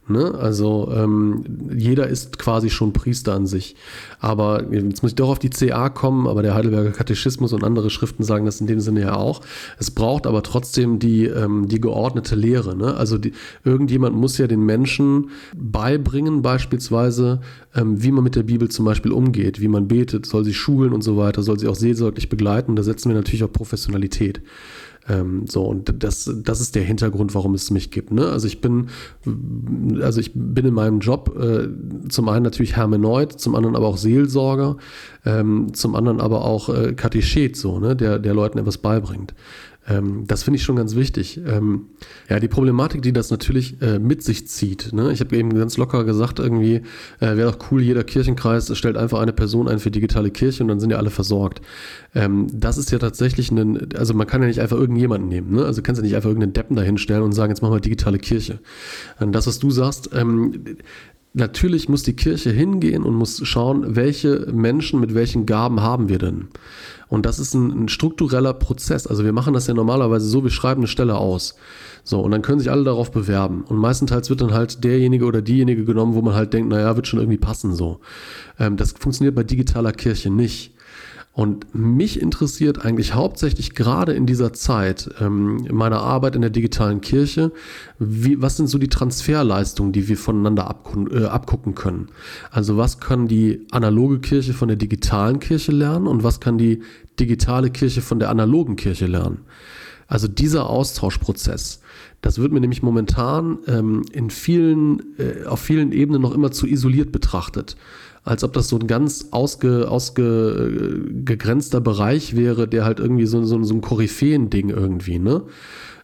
Ne? Also ähm, jeder ist quasi schon Priester an sich. Aber jetzt muss ich doch auf die CA kommen, aber der Heidelberger Katechismus und andere Schriften sagen das in dem Sinne ja auch. Es braucht aber trotzdem die, ähm, die geordnete Lehre. Ne? Also die, irgendjemand muss ja den Menschen beibringen, beispielsweise, ähm, wie man mit der Bibel zum Beispiel umgeht, wie man betet, soll sie schulen und so weiter, soll sie auch seelsorglich begleiten. Da setzen wir natürlich auf Professionalität. Ähm, so, und das, das ist der Hintergrund, warum es mich gibt. Ne? Also ich bin, also ich bin in meinem Job äh, zum einen natürlich Hermeneut, zum anderen aber auch Seelsorger, ähm, zum anderen aber auch äh, Katechet, so, ne? der, der Leuten etwas beibringt. Ähm, das finde ich schon ganz wichtig. Ähm, ja, die Problematik, die das natürlich äh, mit sich zieht. Ne? Ich habe eben ganz locker gesagt, irgendwie äh, wäre doch cool, jeder Kirchenkreis stellt einfach eine Person ein für digitale Kirche und dann sind ja alle versorgt. Ähm, das ist ja tatsächlich ein, also man kann ja nicht einfach irgendjemanden nehmen. Ne? Also kannst du nicht einfach irgendeinen Deppen dahinstellen und sagen, jetzt machen wir digitale Kirche. Und das, was du sagst, ähm, Natürlich muss die Kirche hingehen und muss schauen, welche Menschen mit welchen Gaben haben wir denn. Und das ist ein, ein, struktureller Prozess. Also wir machen das ja normalerweise so, wir schreiben eine Stelle aus. So, und dann können sich alle darauf bewerben. Und meistenteils wird dann halt derjenige oder diejenige genommen, wo man halt denkt, naja, wird schon irgendwie passen so. Ähm, das funktioniert bei digitaler Kirche nicht. Und mich interessiert eigentlich hauptsächlich gerade in dieser Zeit ähm, meiner Arbeit in der digitalen Kirche, wie, was sind so die Transferleistungen, die wir voneinander äh, abgucken können. Also was kann die analoge Kirche von der digitalen Kirche lernen und was kann die digitale Kirche von der analogen Kirche lernen. Also dieser Austauschprozess, das wird mir nämlich momentan ähm, in vielen, äh, auf vielen Ebenen noch immer zu isoliert betrachtet als ob das so ein ganz ausge, ausgegrenzter Bereich wäre, der halt irgendwie so, so, so ein Koryphäen-Ding irgendwie, ne?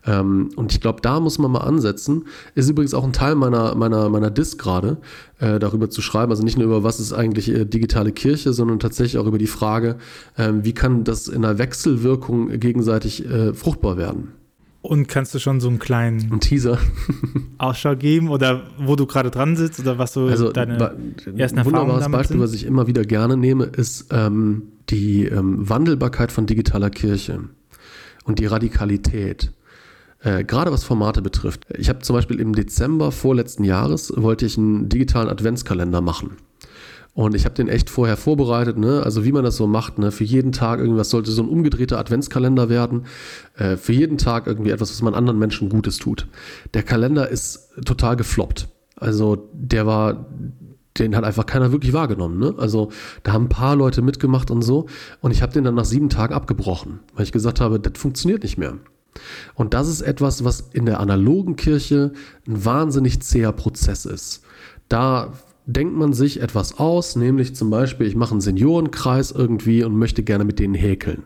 Ähm, und ich glaube, da muss man mal ansetzen. Ist übrigens auch ein Teil meiner, meiner, meiner Disk gerade, äh, darüber zu schreiben. Also nicht nur über was ist eigentlich äh, digitale Kirche, sondern tatsächlich auch über die Frage, äh, wie kann das in einer Wechselwirkung gegenseitig äh, fruchtbar werden. Und kannst du schon so einen kleinen ein Teaser Ausschau geben oder wo du gerade dran sitzt oder was so also, deine ersten Erfahrungen Ein wunderbares Beispiel, sind? was ich immer wieder gerne nehme, ist ähm, die ähm, Wandelbarkeit von digitaler Kirche und die Radikalität. Äh, gerade was Formate betrifft. Ich habe zum Beispiel im Dezember vorletzten Jahres wollte ich einen digitalen Adventskalender machen. Und ich habe den echt vorher vorbereitet, ne? also wie man das so macht. Ne? Für jeden Tag irgendwas sollte so ein umgedrehter Adventskalender werden. Äh, für jeden Tag irgendwie etwas, was man anderen Menschen Gutes tut. Der Kalender ist total gefloppt. Also der war, den hat einfach keiner wirklich wahrgenommen. Ne? Also da haben ein paar Leute mitgemacht und so. Und ich habe den dann nach sieben Tagen abgebrochen, weil ich gesagt habe, das funktioniert nicht mehr. Und das ist etwas, was in der analogen Kirche ein wahnsinnig zäher Prozess ist. Da denkt man sich etwas aus, nämlich zum Beispiel, ich mache einen Seniorenkreis irgendwie und möchte gerne mit denen häkeln.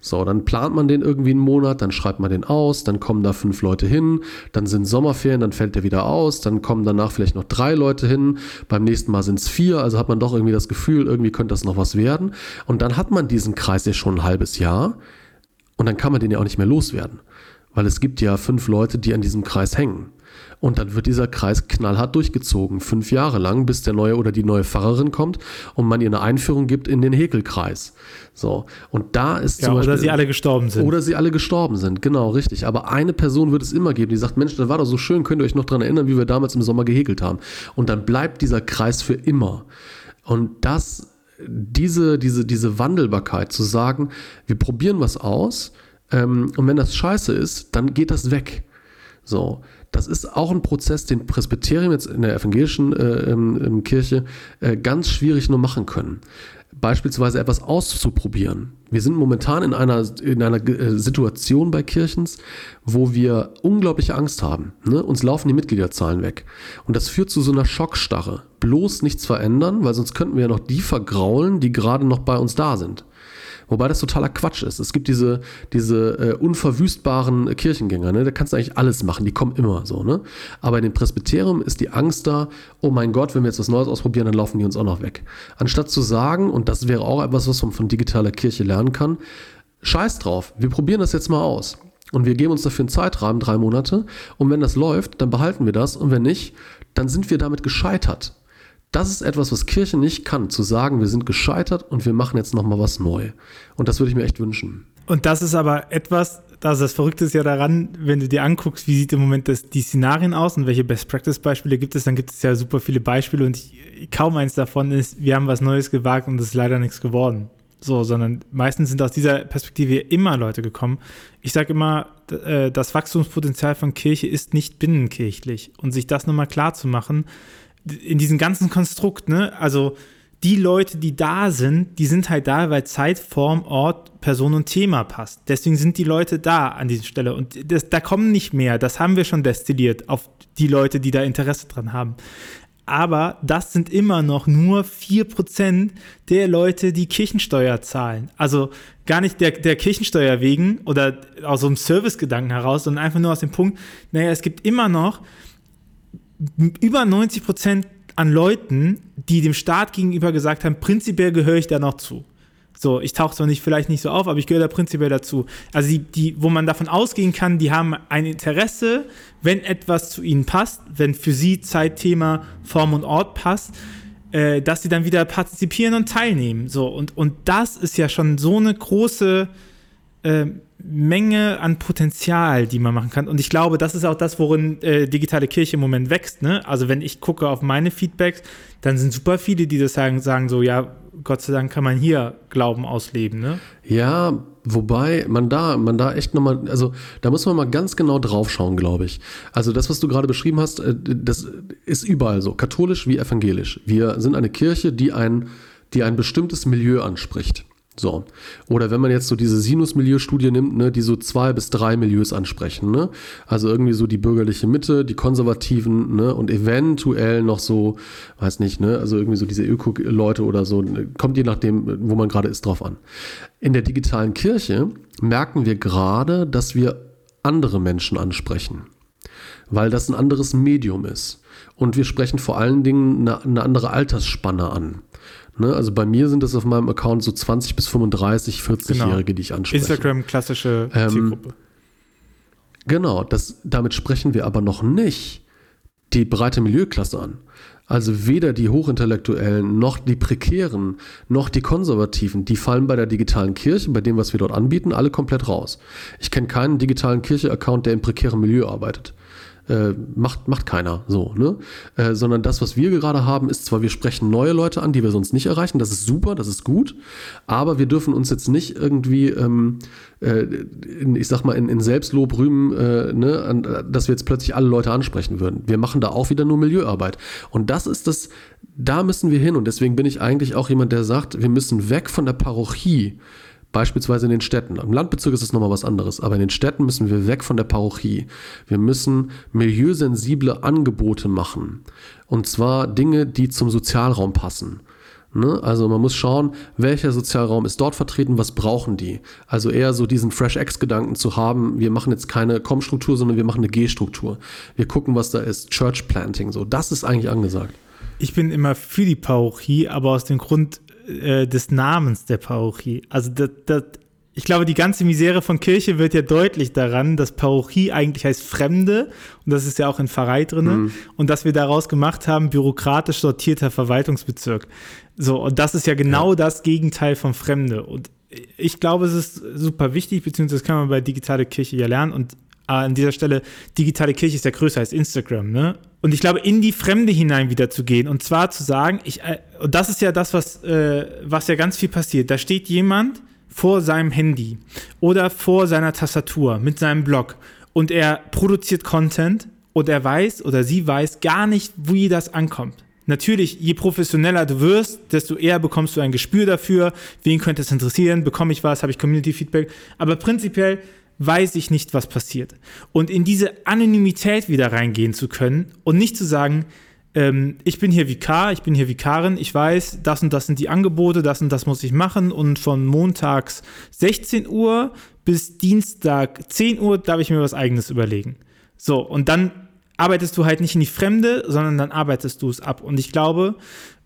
So, dann plant man den irgendwie einen Monat, dann schreibt man den aus, dann kommen da fünf Leute hin, dann sind Sommerferien, dann fällt der wieder aus, dann kommen danach vielleicht noch drei Leute hin, beim nächsten Mal sind es vier, also hat man doch irgendwie das Gefühl, irgendwie könnte das noch was werden. Und dann hat man diesen Kreis ja schon ein halbes Jahr und dann kann man den ja auch nicht mehr loswerden. Weil es gibt ja fünf Leute, die an diesem Kreis hängen. Und dann wird dieser Kreis knallhart durchgezogen, fünf Jahre lang, bis der neue oder die neue Pfarrerin kommt und man ihr eine Einführung gibt in den Häkelkreis. So. Und da ist ja, zum Beispiel. Oder sie alle gestorben sind. Oder sie alle gestorben sind, genau, richtig. Aber eine Person wird es immer geben, die sagt: Mensch, das war doch so schön, könnt ihr euch noch daran erinnern, wie wir damals im Sommer gehäkelt haben. Und dann bleibt dieser Kreis für immer. Und das, diese, diese, diese Wandelbarkeit zu sagen, wir probieren was aus, ähm, und wenn das scheiße ist, dann geht das weg. So, das ist auch ein Prozess, den Presbyterium jetzt in der evangelischen äh, ähm, Kirche äh, ganz schwierig nur machen können. Beispielsweise etwas auszuprobieren. Wir sind momentan in einer, in einer äh, Situation bei Kirchens, wo wir unglaubliche Angst haben. Ne? Uns laufen die Mitgliederzahlen weg. Und das führt zu so einer Schockstarre. Bloß nichts verändern, weil sonst könnten wir ja noch die vergraulen, die gerade noch bei uns da sind. Wobei das totaler Quatsch ist. Es gibt diese, diese äh, unverwüstbaren Kirchengänger, ne? da kannst du eigentlich alles machen, die kommen immer so. Ne? Aber in dem Presbyterium ist die Angst da, oh mein Gott, wenn wir jetzt was Neues ausprobieren, dann laufen die uns auch noch weg. Anstatt zu sagen, und das wäre auch etwas, was man von digitaler Kirche lernen kann, scheiß drauf, wir probieren das jetzt mal aus. Und wir geben uns dafür einen Zeitrahmen, drei Monate. Und wenn das läuft, dann behalten wir das. Und wenn nicht, dann sind wir damit gescheitert. Das ist etwas, was Kirche nicht kann, zu sagen, wir sind gescheitert und wir machen jetzt nochmal was neu. Und das würde ich mir echt wünschen. Und das ist aber etwas, also das Verrückte ist ja daran, wenn du dir anguckst, wie sieht im Moment das, die Szenarien aus und welche Best-Practice-Beispiele gibt es, dann gibt es ja super viele Beispiele und ich, kaum eins davon ist, wir haben was Neues gewagt und es ist leider nichts geworden. So, sondern meistens sind aus dieser Perspektive immer Leute gekommen. Ich sage immer, äh, das Wachstumspotenzial von Kirche ist nicht binnenkirchlich. Und sich das nochmal klar zu machen, in diesem ganzen Konstrukt, ne? Also die Leute, die da sind, die sind halt da, weil Zeit, Form, Ort, Person und Thema passt. Deswegen sind die Leute da an dieser Stelle. Und das, da kommen nicht mehr. Das haben wir schon destilliert auf die Leute, die da Interesse dran haben. aber das sind immer noch nur 4% der Leute, die Kirchensteuer zahlen. Also gar nicht der, der Kirchensteuer wegen oder aus so einem Servicegedanken heraus, sondern einfach nur aus dem Punkt, naja, es gibt immer noch über 90% an Leuten, die dem Staat gegenüber gesagt haben, prinzipiell gehöre ich da noch zu. So, ich tauche zwar nicht, vielleicht nicht so auf, aber ich gehöre da prinzipiell dazu. Also die, die, wo man davon ausgehen kann, die haben ein Interesse, wenn etwas zu ihnen passt, wenn für sie Zeitthema, Form und Ort passt, äh, dass sie dann wieder partizipieren und teilnehmen. So, und, und das ist ja schon so eine große äh, Menge an Potenzial, die man machen kann. Und ich glaube, das ist auch das, worin äh, digitale Kirche im Moment wächst. Ne? Also wenn ich gucke auf meine Feedbacks, dann sind super viele, die das sagen, sagen so, ja, Gott sei Dank kann man hier Glauben ausleben, ne? Ja, wobei man da, man da echt nochmal, also da muss man mal ganz genau drauf schauen, glaube ich. Also das, was du gerade beschrieben hast, äh, das ist überall so, katholisch wie evangelisch. Wir sind eine Kirche, die ein, die ein bestimmtes Milieu anspricht. So. Oder wenn man jetzt so diese Sinus-Milieu-Studie nimmt, ne, die so zwei bis drei Milieus ansprechen, ne? Also irgendwie so die bürgerliche Mitte, die Konservativen, ne, und eventuell noch so, weiß nicht, ne, also irgendwie so diese Öko-Leute oder so, kommt je nachdem, wo man gerade ist, drauf an. In der digitalen Kirche merken wir gerade, dass wir andere Menschen ansprechen. Weil das ein anderes Medium ist. Und wir sprechen vor allen Dingen eine, eine andere Altersspanne an. Ne? Also bei mir sind das auf meinem Account so 20 bis 35, 40-Jährige, genau. die ich anspreche. Instagram klassische ähm, Zielgruppe. Genau, das, damit sprechen wir aber noch nicht die breite Milieuklasse an. Also weder die Hochintellektuellen noch die Prekären noch die Konservativen, die fallen bei der digitalen Kirche, bei dem, was wir dort anbieten, alle komplett raus. Ich kenne keinen digitalen Kirche-Account, der im prekären Milieu arbeitet äh, macht, macht keiner so, ne? Äh, sondern das, was wir gerade haben, ist zwar, wir sprechen neue Leute an, die wir sonst nicht erreichen, das ist super, das ist gut, aber wir dürfen uns jetzt nicht irgendwie, ähm, äh, in, ich sag mal, in, in Selbstlob rühmen, äh, ne, an, dass wir jetzt plötzlich alle Leute ansprechen würden. Wir machen da auch wieder nur Milieuarbeit. Und das ist das, da müssen wir hin. Und deswegen bin ich eigentlich auch jemand, der sagt, wir müssen weg von der Parochie Beispielsweise in den Städten. Im Landbezirk ist es nochmal was anderes, aber in den Städten müssen wir weg von der Parochie. Wir müssen milieusensible Angebote machen. Und zwar Dinge, die zum Sozialraum passen. Ne? Also man muss schauen, welcher Sozialraum ist dort vertreten, was brauchen die. Also eher so diesen Fresh X-Gedanken zu haben, wir machen jetzt keine Com-Struktur, sondern wir machen eine G-Struktur. Wir gucken, was da ist. Church Planting, so. Das ist eigentlich angesagt. Ich bin immer für die Parochie, aber aus dem Grund, äh, des Namens der Parochie. Also das, das, ich glaube, die ganze Misere von Kirche wird ja deutlich daran, dass Parochie eigentlich heißt Fremde und das ist ja auch in Pfarrei drin mhm. und dass wir daraus gemacht haben, bürokratisch sortierter Verwaltungsbezirk. So, und das ist ja genau ja. das Gegenteil von Fremde. Und ich glaube, es ist super wichtig, beziehungsweise das kann man bei digitale Kirche ja lernen und an dieser Stelle, digitale Kirche ist ja größer als Instagram, ne? Und ich glaube, in die Fremde hinein wieder zu gehen und zwar zu sagen, ich, äh, und das ist ja das, was, äh, was ja ganz viel passiert. Da steht jemand vor seinem Handy oder vor seiner Tastatur mit seinem Blog und er produziert Content und er weiß oder sie weiß gar nicht, wie das ankommt. Natürlich, je professioneller du wirst, desto eher bekommst du ein Gespür dafür, wen könnte es interessieren, bekomme ich was, habe ich Community-Feedback. Aber prinzipiell weiß ich nicht, was passiert. Und in diese Anonymität wieder reingehen zu können und nicht zu sagen, ähm, ich bin hier Vikar, ich bin hier Vikarin, ich weiß, das und das sind die Angebote, das und das muss ich machen und von montags 16 Uhr bis Dienstag 10 Uhr darf ich mir was eigenes überlegen. So, und dann arbeitest du halt nicht in die Fremde, sondern dann arbeitest du es ab. Und ich glaube,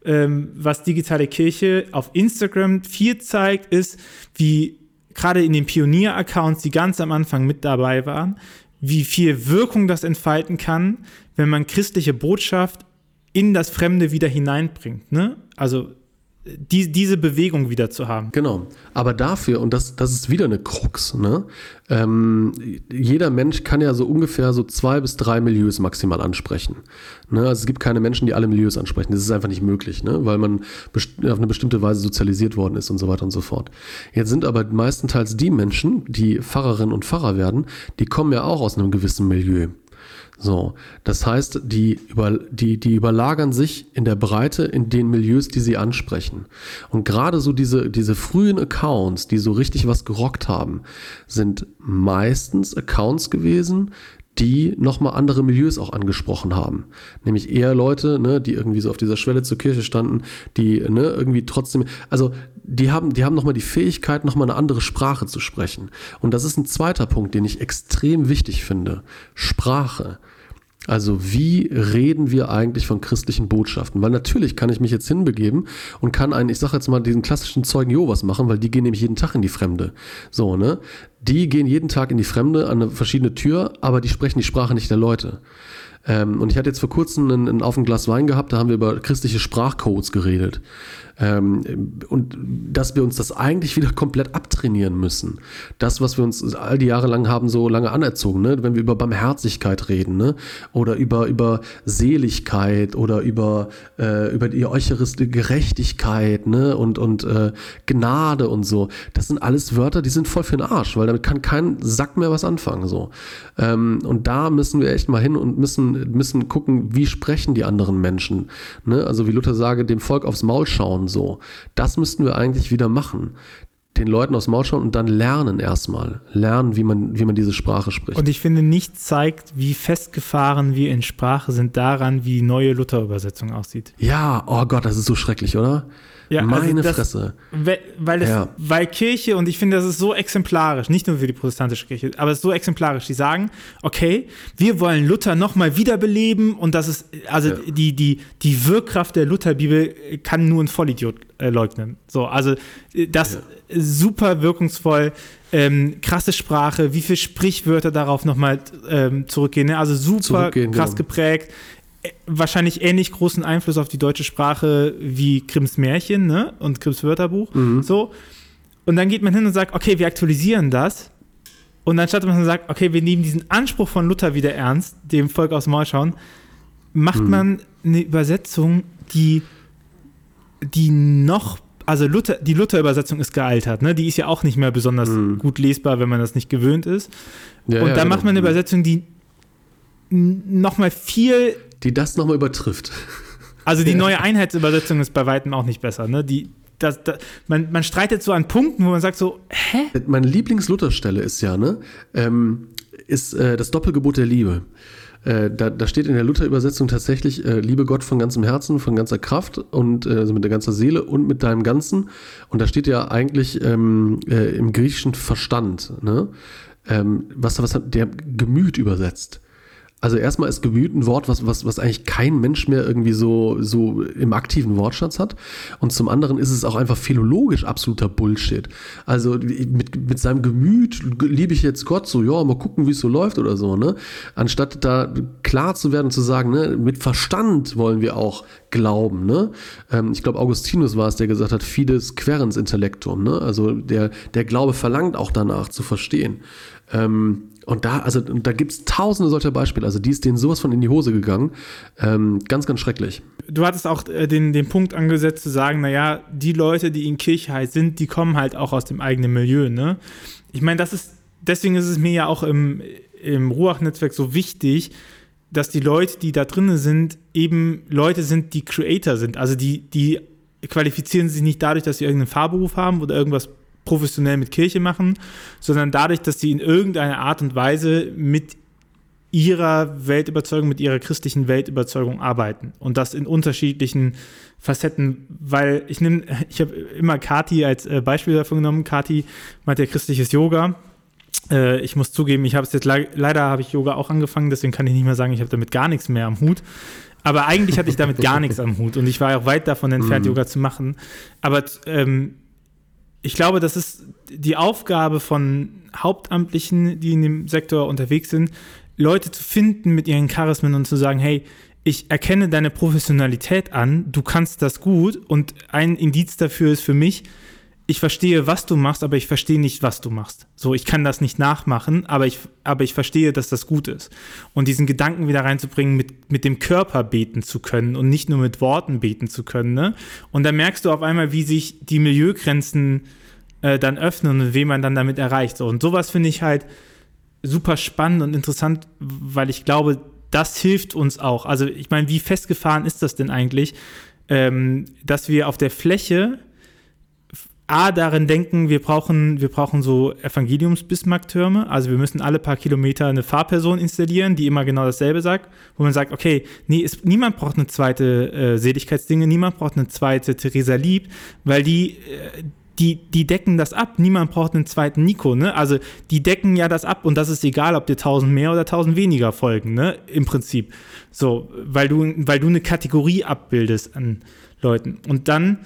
ähm, was digitale Kirche auf Instagram viel zeigt, ist, wie gerade in den Pionier-Accounts, die ganz am Anfang mit dabei waren, wie viel Wirkung das entfalten kann, wenn man christliche Botschaft in das Fremde wieder hineinbringt. Ne? Also die, diese Bewegung wieder zu haben. Genau. Aber dafür, und das, das ist wieder eine Krux, ne? Ähm, jeder Mensch kann ja so ungefähr so zwei bis drei Milieus maximal ansprechen. Ne? Also es gibt keine Menschen, die alle Milieus ansprechen. Das ist einfach nicht möglich, ne? weil man auf eine bestimmte Weise sozialisiert worden ist und so weiter und so fort. Jetzt sind aber meistenteils die Menschen, die Pfarrerinnen und Pfarrer werden, die kommen ja auch aus einem gewissen Milieu. So, das heißt, die, über, die, die überlagern sich in der Breite in den Milieus, die sie ansprechen. Und gerade so diese, diese frühen Accounts, die so richtig was gerockt haben, sind meistens Accounts gewesen, die nochmal andere Milieus auch angesprochen haben. Nämlich eher Leute, ne, die irgendwie so auf dieser Schwelle zur Kirche standen, die ne, irgendwie trotzdem, also die haben, die haben nochmal die Fähigkeit, nochmal eine andere Sprache zu sprechen. Und das ist ein zweiter Punkt, den ich extrem wichtig finde. Sprache. Also wie reden wir eigentlich von christlichen Botschaften? Weil natürlich kann ich mich jetzt hinbegeben und kann einen, ich sage jetzt mal, diesen klassischen Zeugen Jehovas machen, weil die gehen nämlich jeden Tag in die Fremde. So, ne? Die gehen jeden Tag in die Fremde an eine verschiedene Tür, aber die sprechen die Sprache nicht der Leute. Ähm, und ich hatte jetzt vor kurzem einen, einen auf ein Glas Wein gehabt, da haben wir über christliche Sprachcodes geredet. Ähm, und dass wir uns das eigentlich wieder komplett abtrainieren müssen. Das, was wir uns all die Jahre lang haben, so lange anerzogen, ne? wenn wir über Barmherzigkeit reden, ne? oder über, über Seligkeit oder über, äh, über die eucharistische Gerechtigkeit ne? und, und äh, Gnade und so. Das sind alles Wörter, die sind voll für den Arsch, weil damit kann kein Sack mehr was anfangen. So. Ähm, und da müssen wir echt mal hin und müssen, müssen gucken, wie sprechen die anderen Menschen. Ne? Also wie Luther sage, dem Volk aufs Maul schauen so. Das müssten wir eigentlich wieder machen. Den Leuten aufs Maul schauen und dann lernen erstmal. Lernen, wie man, wie man diese Sprache spricht. Und ich finde, nichts zeigt, wie festgefahren wir in Sprache sind, daran, wie neue Luther-Übersetzung aussieht. Ja, oh Gott, das ist so schrecklich, oder? Ja, also Meine das, Fresse. Weil, es, Ja. weil Kirche, und ich finde, das ist so exemplarisch, nicht nur für die protestantische Kirche, aber es ist so exemplarisch. Die sagen, okay, wir wollen Luther nochmal wiederbeleben und das ist, also Ja. die, die, die Wirkkraft der Lutherbibel kann nur ein Vollidiot äh, leugnen. So, also äh, das super wirkungsvoll. Ähm, krasse Sprache, wie viele Sprichwörter darauf nochmal ähm, zurückgehen. Ne? Also super Zurückgehen, krass genau. geprägt. Wahrscheinlich ähnlich großen Einfluss auf die deutsche Sprache wie Grimms Märchen ne? und Grimms Wörterbuch. Mhm. So. Und dann geht man hin und sagt, okay, wir aktualisieren das. Und anstatt dass man sagt, okay, wir nehmen diesen Anspruch von Luther wieder ernst, dem Volk aus Maul schauen, macht Mhm. man eine Übersetzung, die, die noch, also Luther, die Luther-Übersetzung ist gealtert, ne? Die ist ja auch nicht mehr besonders Mhm. gut lesbar, wenn man das nicht gewöhnt ist. Ja, und ja, dann genau. macht man eine Übersetzung, die nochmal viel Die das nochmal übertrifft. also die neue Einheitsübersetzung ist bei weitem auch nicht besser. Ne? Die, das, das, man, man streitet so an Punkten, wo man sagt so, hä? Meine Lieblings-Luther-Stelle ist ja, ne, ähm, ist äh, das Doppelgebot der Liebe. Äh, da, da steht in der Luther-Übersetzung tatsächlich, äh, liebe Gott von ganzem Herzen, von ganzer Kraft und äh, also mit der ganzen Seele und mit deinem Ganzen. Und da steht ja eigentlich ähm, äh, im griechischen Verstand, ne? Ähm, was, was hat der Gemüt übersetzt. Also erstmal ist Gemüt ein Wort, was, was, was eigentlich kein Mensch mehr irgendwie so, so im aktiven Wortschatz hat. Und zum anderen ist es auch einfach philologisch absoluter Bullshit. Also mit, mit seinem Gemüt liebe ich jetzt Gott so, ja, mal gucken, wie es so läuft oder so, ne? Anstatt da klar zu werden und zu sagen, ne, mit Verstand wollen wir auch glauben, ne? Ähm, ich glaube, Augustinus war es, der gesagt hat, fides querens intellectum, ne? Also der, der Glaube verlangt auch danach zu verstehen. Ähm, und da, also da gibt es tausende solcher Beispiele. Also die ist denen sowas von in die Hose gegangen. Ähm, ganz, ganz schrecklich. Du hattest auch äh, den, den Punkt angesetzt zu sagen, naja, die Leute, die in Kirche halt sind, die kommen halt auch aus dem eigenen Milieu, ne? Ich meine, das ist, deswegen ist es mir ja auch im, im Ruach-Netzwerk so wichtig, dass die Leute, die da drinnen sind, eben Leute sind, die Creator sind. Also die, die qualifizieren sich nicht dadurch, dass sie irgendeinen Fahrberuf haben oder irgendwas professionell mit Kirche machen, sondern dadurch, dass sie in irgendeiner Art und Weise mit ihrer Weltüberzeugung, mit ihrer christlichen Weltüberzeugung arbeiten. Und das in unterschiedlichen Facetten, weil ich nehme, ich habe immer Kati als äh, Beispiel dafür genommen. Kati meint ja christliches Yoga. Äh, ich muss zugeben, ich habe es jetzt le leider habe ich Yoga auch angefangen, deswegen kann ich nicht mehr sagen, ich habe damit gar nichts mehr am Hut. Aber eigentlich hatte ich damit gar nichts am Hut und ich war auch weit davon entfernt, Mhm. Yoga zu machen. Aber ähm, ich glaube, das ist die Aufgabe von Hauptamtlichen, die in dem Sektor unterwegs sind, Leute zu finden mit ihren Charismen und zu sagen, hey, ich erkenne deine Professionalität an, du kannst das gut und ein Indiz dafür ist für mich, ich verstehe, was du machst, aber ich verstehe nicht, was du machst. So, ich kann das nicht nachmachen, aber ich, aber ich verstehe, dass das gut ist. Und diesen Gedanken wieder reinzubringen, mit, mit dem Körper beten zu können und nicht nur mit Worten beten zu können. Ne? Und da merkst du auf einmal, wie sich die Milieugrenzen äh, dann öffnen und wen man dann damit erreicht. So, und sowas finde ich halt super spannend und interessant, weil ich glaube, das hilft uns auch. Also ich meine, wie festgefahren ist das denn eigentlich, ähm, dass wir auf der Fläche A, darin denken, wir brauchen, wir brauchen so Evangeliums-Bismarck-Türme. Also wir müssen alle paar Kilometer eine Fahrperson installieren, die immer genau dasselbe sagt, wo man sagt, okay, nee, ist, niemand braucht eine zweite äh, Seligkeitsdinge, niemand braucht eine zweite Theresa Lieb, weil die, äh, die, die decken das ab. Niemand braucht einen zweiten Nico, ne? Also die decken ja das ab und das ist egal, ob dir 1000 mehr oder 1000 weniger folgen, ne? Im Prinzip. So, weil du, weil du eine Kategorie abbildest an Leuten. Und dann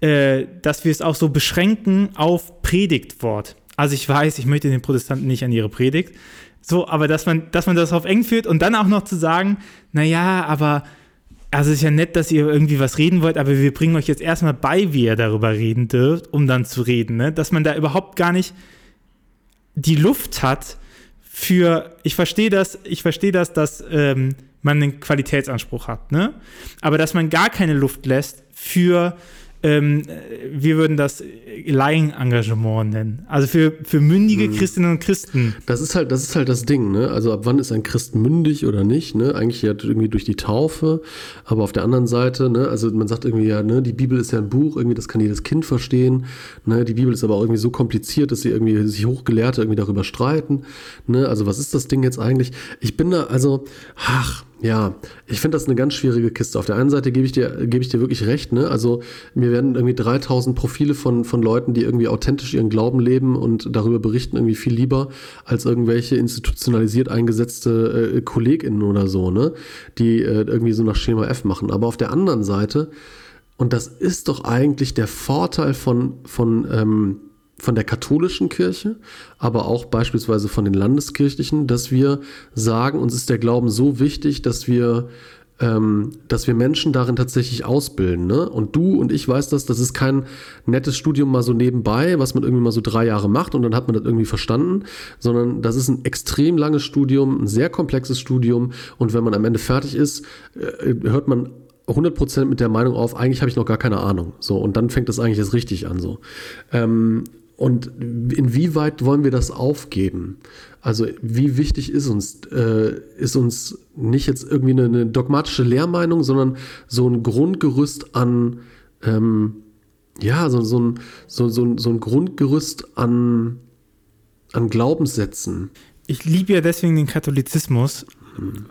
äh, dass wir es auch so beschränken auf Predigtwort. Also ich weiß, ich möchte den Protestanten nicht an ihre Predigt. So, aber dass man, dass man das auf eng führt und dann auch noch zu sagen, naja, aber also es ist ja nett, dass ihr irgendwie was reden wollt, aber wir bringen euch jetzt erstmal bei, wie ihr darüber reden dürft, um dann zu reden. Ne? Dass man da überhaupt gar nicht die Luft hat für, ich verstehe das, ich verstehe das, dass ähm, man einen Qualitätsanspruch hat, ne? Aber dass man gar keine Luft lässt für ähm, wir würden das Laienengagement nennen. Also für, für mündige hm. Christinnen und Christen. Das ist halt, das ist halt das Ding, ne? Also ab wann ist ein Christ mündig oder nicht, ne? Eigentlich ja irgendwie durch die Taufe, aber auf der anderen Seite, ne, also man sagt irgendwie ja, ne, die Bibel ist ja ein Buch, irgendwie, das kann jedes Kind verstehen. Ne? Die Bibel ist aber auch irgendwie so kompliziert, dass sie irgendwie sich Hochgelehrte irgendwie darüber streiten. Ne? Also was ist das Ding jetzt eigentlich? Ich bin da, also, ach, ja, ich finde das eine ganz schwierige Kiste. Auf der einen Seite gebe ich dir, gebe ich dir wirklich recht, ne? Also mir werden irgendwie 3000 Profile von, von Leuten, die irgendwie authentisch ihren Glauben leben und darüber berichten, irgendwie viel lieber als irgendwelche institutionalisiert eingesetzte äh, KollegInnen oder so, ne? Die äh, irgendwie so nach Schema F machen. Aber auf der anderen Seite, und das ist doch eigentlich der Vorteil von, von ähm, von der katholischen Kirche, aber auch beispielsweise von den landeskirchlichen, dass wir sagen, uns ist der Glauben so wichtig, dass wir, ähm, dass wir Menschen darin tatsächlich ausbilden. Ne? Und du und ich weiß das, das ist kein nettes Studium mal so nebenbei, was man irgendwie mal so drei Jahre macht und dann hat man das irgendwie verstanden, sondern das ist ein extrem langes Studium, ein sehr komplexes Studium und wenn man am Ende fertig ist, äh, hört man 100% mit der Meinung auf, eigentlich habe ich noch gar keine Ahnung. So, und dann fängt das eigentlich erst richtig an. So. Ähm, und inwieweit wollen wir das aufgeben? Also wie wichtig ist uns, äh, ist uns nicht jetzt irgendwie eine, eine, dogmatische Lehrmeinung, sondern so ein Grundgerüst an, ähm, ja, so, so, ein, so, so, so ein Grundgerüst an, an Glaubenssätzen. Ich liebe ja deswegen den Katholizismus.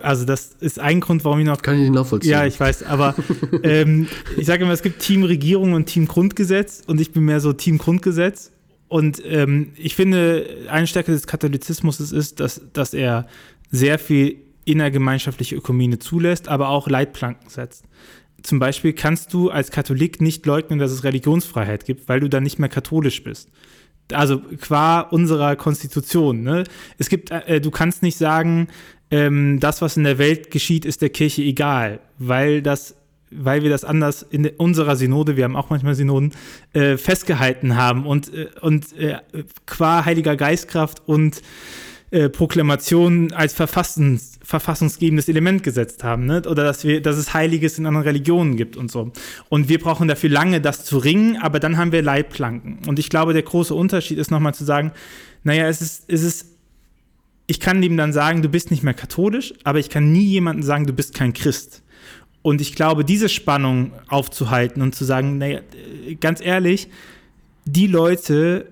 Also das ist ein Grund, warum ich noch. Kann ich nicht nachvollziehen. Ja, ich weiß, aber ähm, ich sage immer, es gibt Team Regierung und Team Grundgesetz und ich bin mehr so Team Grundgesetz und ähm, ich finde, eine Stärke des Katholizismus ist, dass, dass er sehr viel innergemeinschaftliche Ökumene zulässt, aber auch Leitplanken setzt. Zum Beispiel kannst du als Katholik nicht leugnen, dass es Religionsfreiheit gibt, weil du dann nicht mehr katholisch bist. Also qua unserer Konstitution. Ne? Es gibt, äh, du kannst nicht sagen, ähm, das, was in der Welt geschieht, ist der Kirche egal, weil das weil wir das anders in unserer Synode, wir haben auch manchmal Synoden, äh, festgehalten haben und, äh, und äh, qua Heiliger Geistkraft und äh, Proklamation als Verfassungs, verfassungsgebendes Element gesetzt haben, ne? oder dass, wir, dass es Heiliges in anderen Religionen gibt und so. Und wir brauchen dafür lange, das zu ringen, aber dann haben wir Leitplanken. Und ich glaube, der große Unterschied ist nochmal zu sagen, naja, es ist, es ist ich kann ihm dann sagen, du bist nicht mehr katholisch, aber ich kann nie jemandem sagen, du bist kein Christ. Und ich glaube, diese Spannung aufzuhalten und zu sagen, naja, ganz ehrlich, die Leute,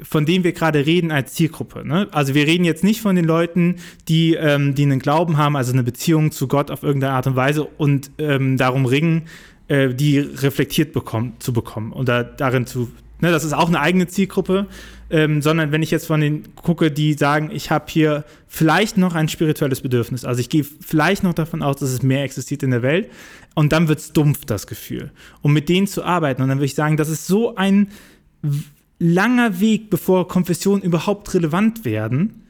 von denen wir gerade reden als Zielgruppe. Ne? Also wir reden jetzt nicht von den Leuten, die, ähm, die einen Glauben haben, also eine Beziehung zu Gott auf irgendeine Art und Weise und ähm, darum ringen, äh, die reflektiert bekommen, zu bekommen oder darin zu. Ne, das ist auch eine eigene Zielgruppe ähm, sondern wenn ich jetzt von denen gucke, die sagen, ich habe hier vielleicht noch ein spirituelles Bedürfnis, also ich gehe vielleicht noch davon aus, dass es mehr existiert in der Welt und dann wird es dumpf, das Gefühl. Um mit denen zu arbeiten und dann würde ich sagen, das ist so ein langer Weg, bevor Konfessionen überhaupt relevant werden.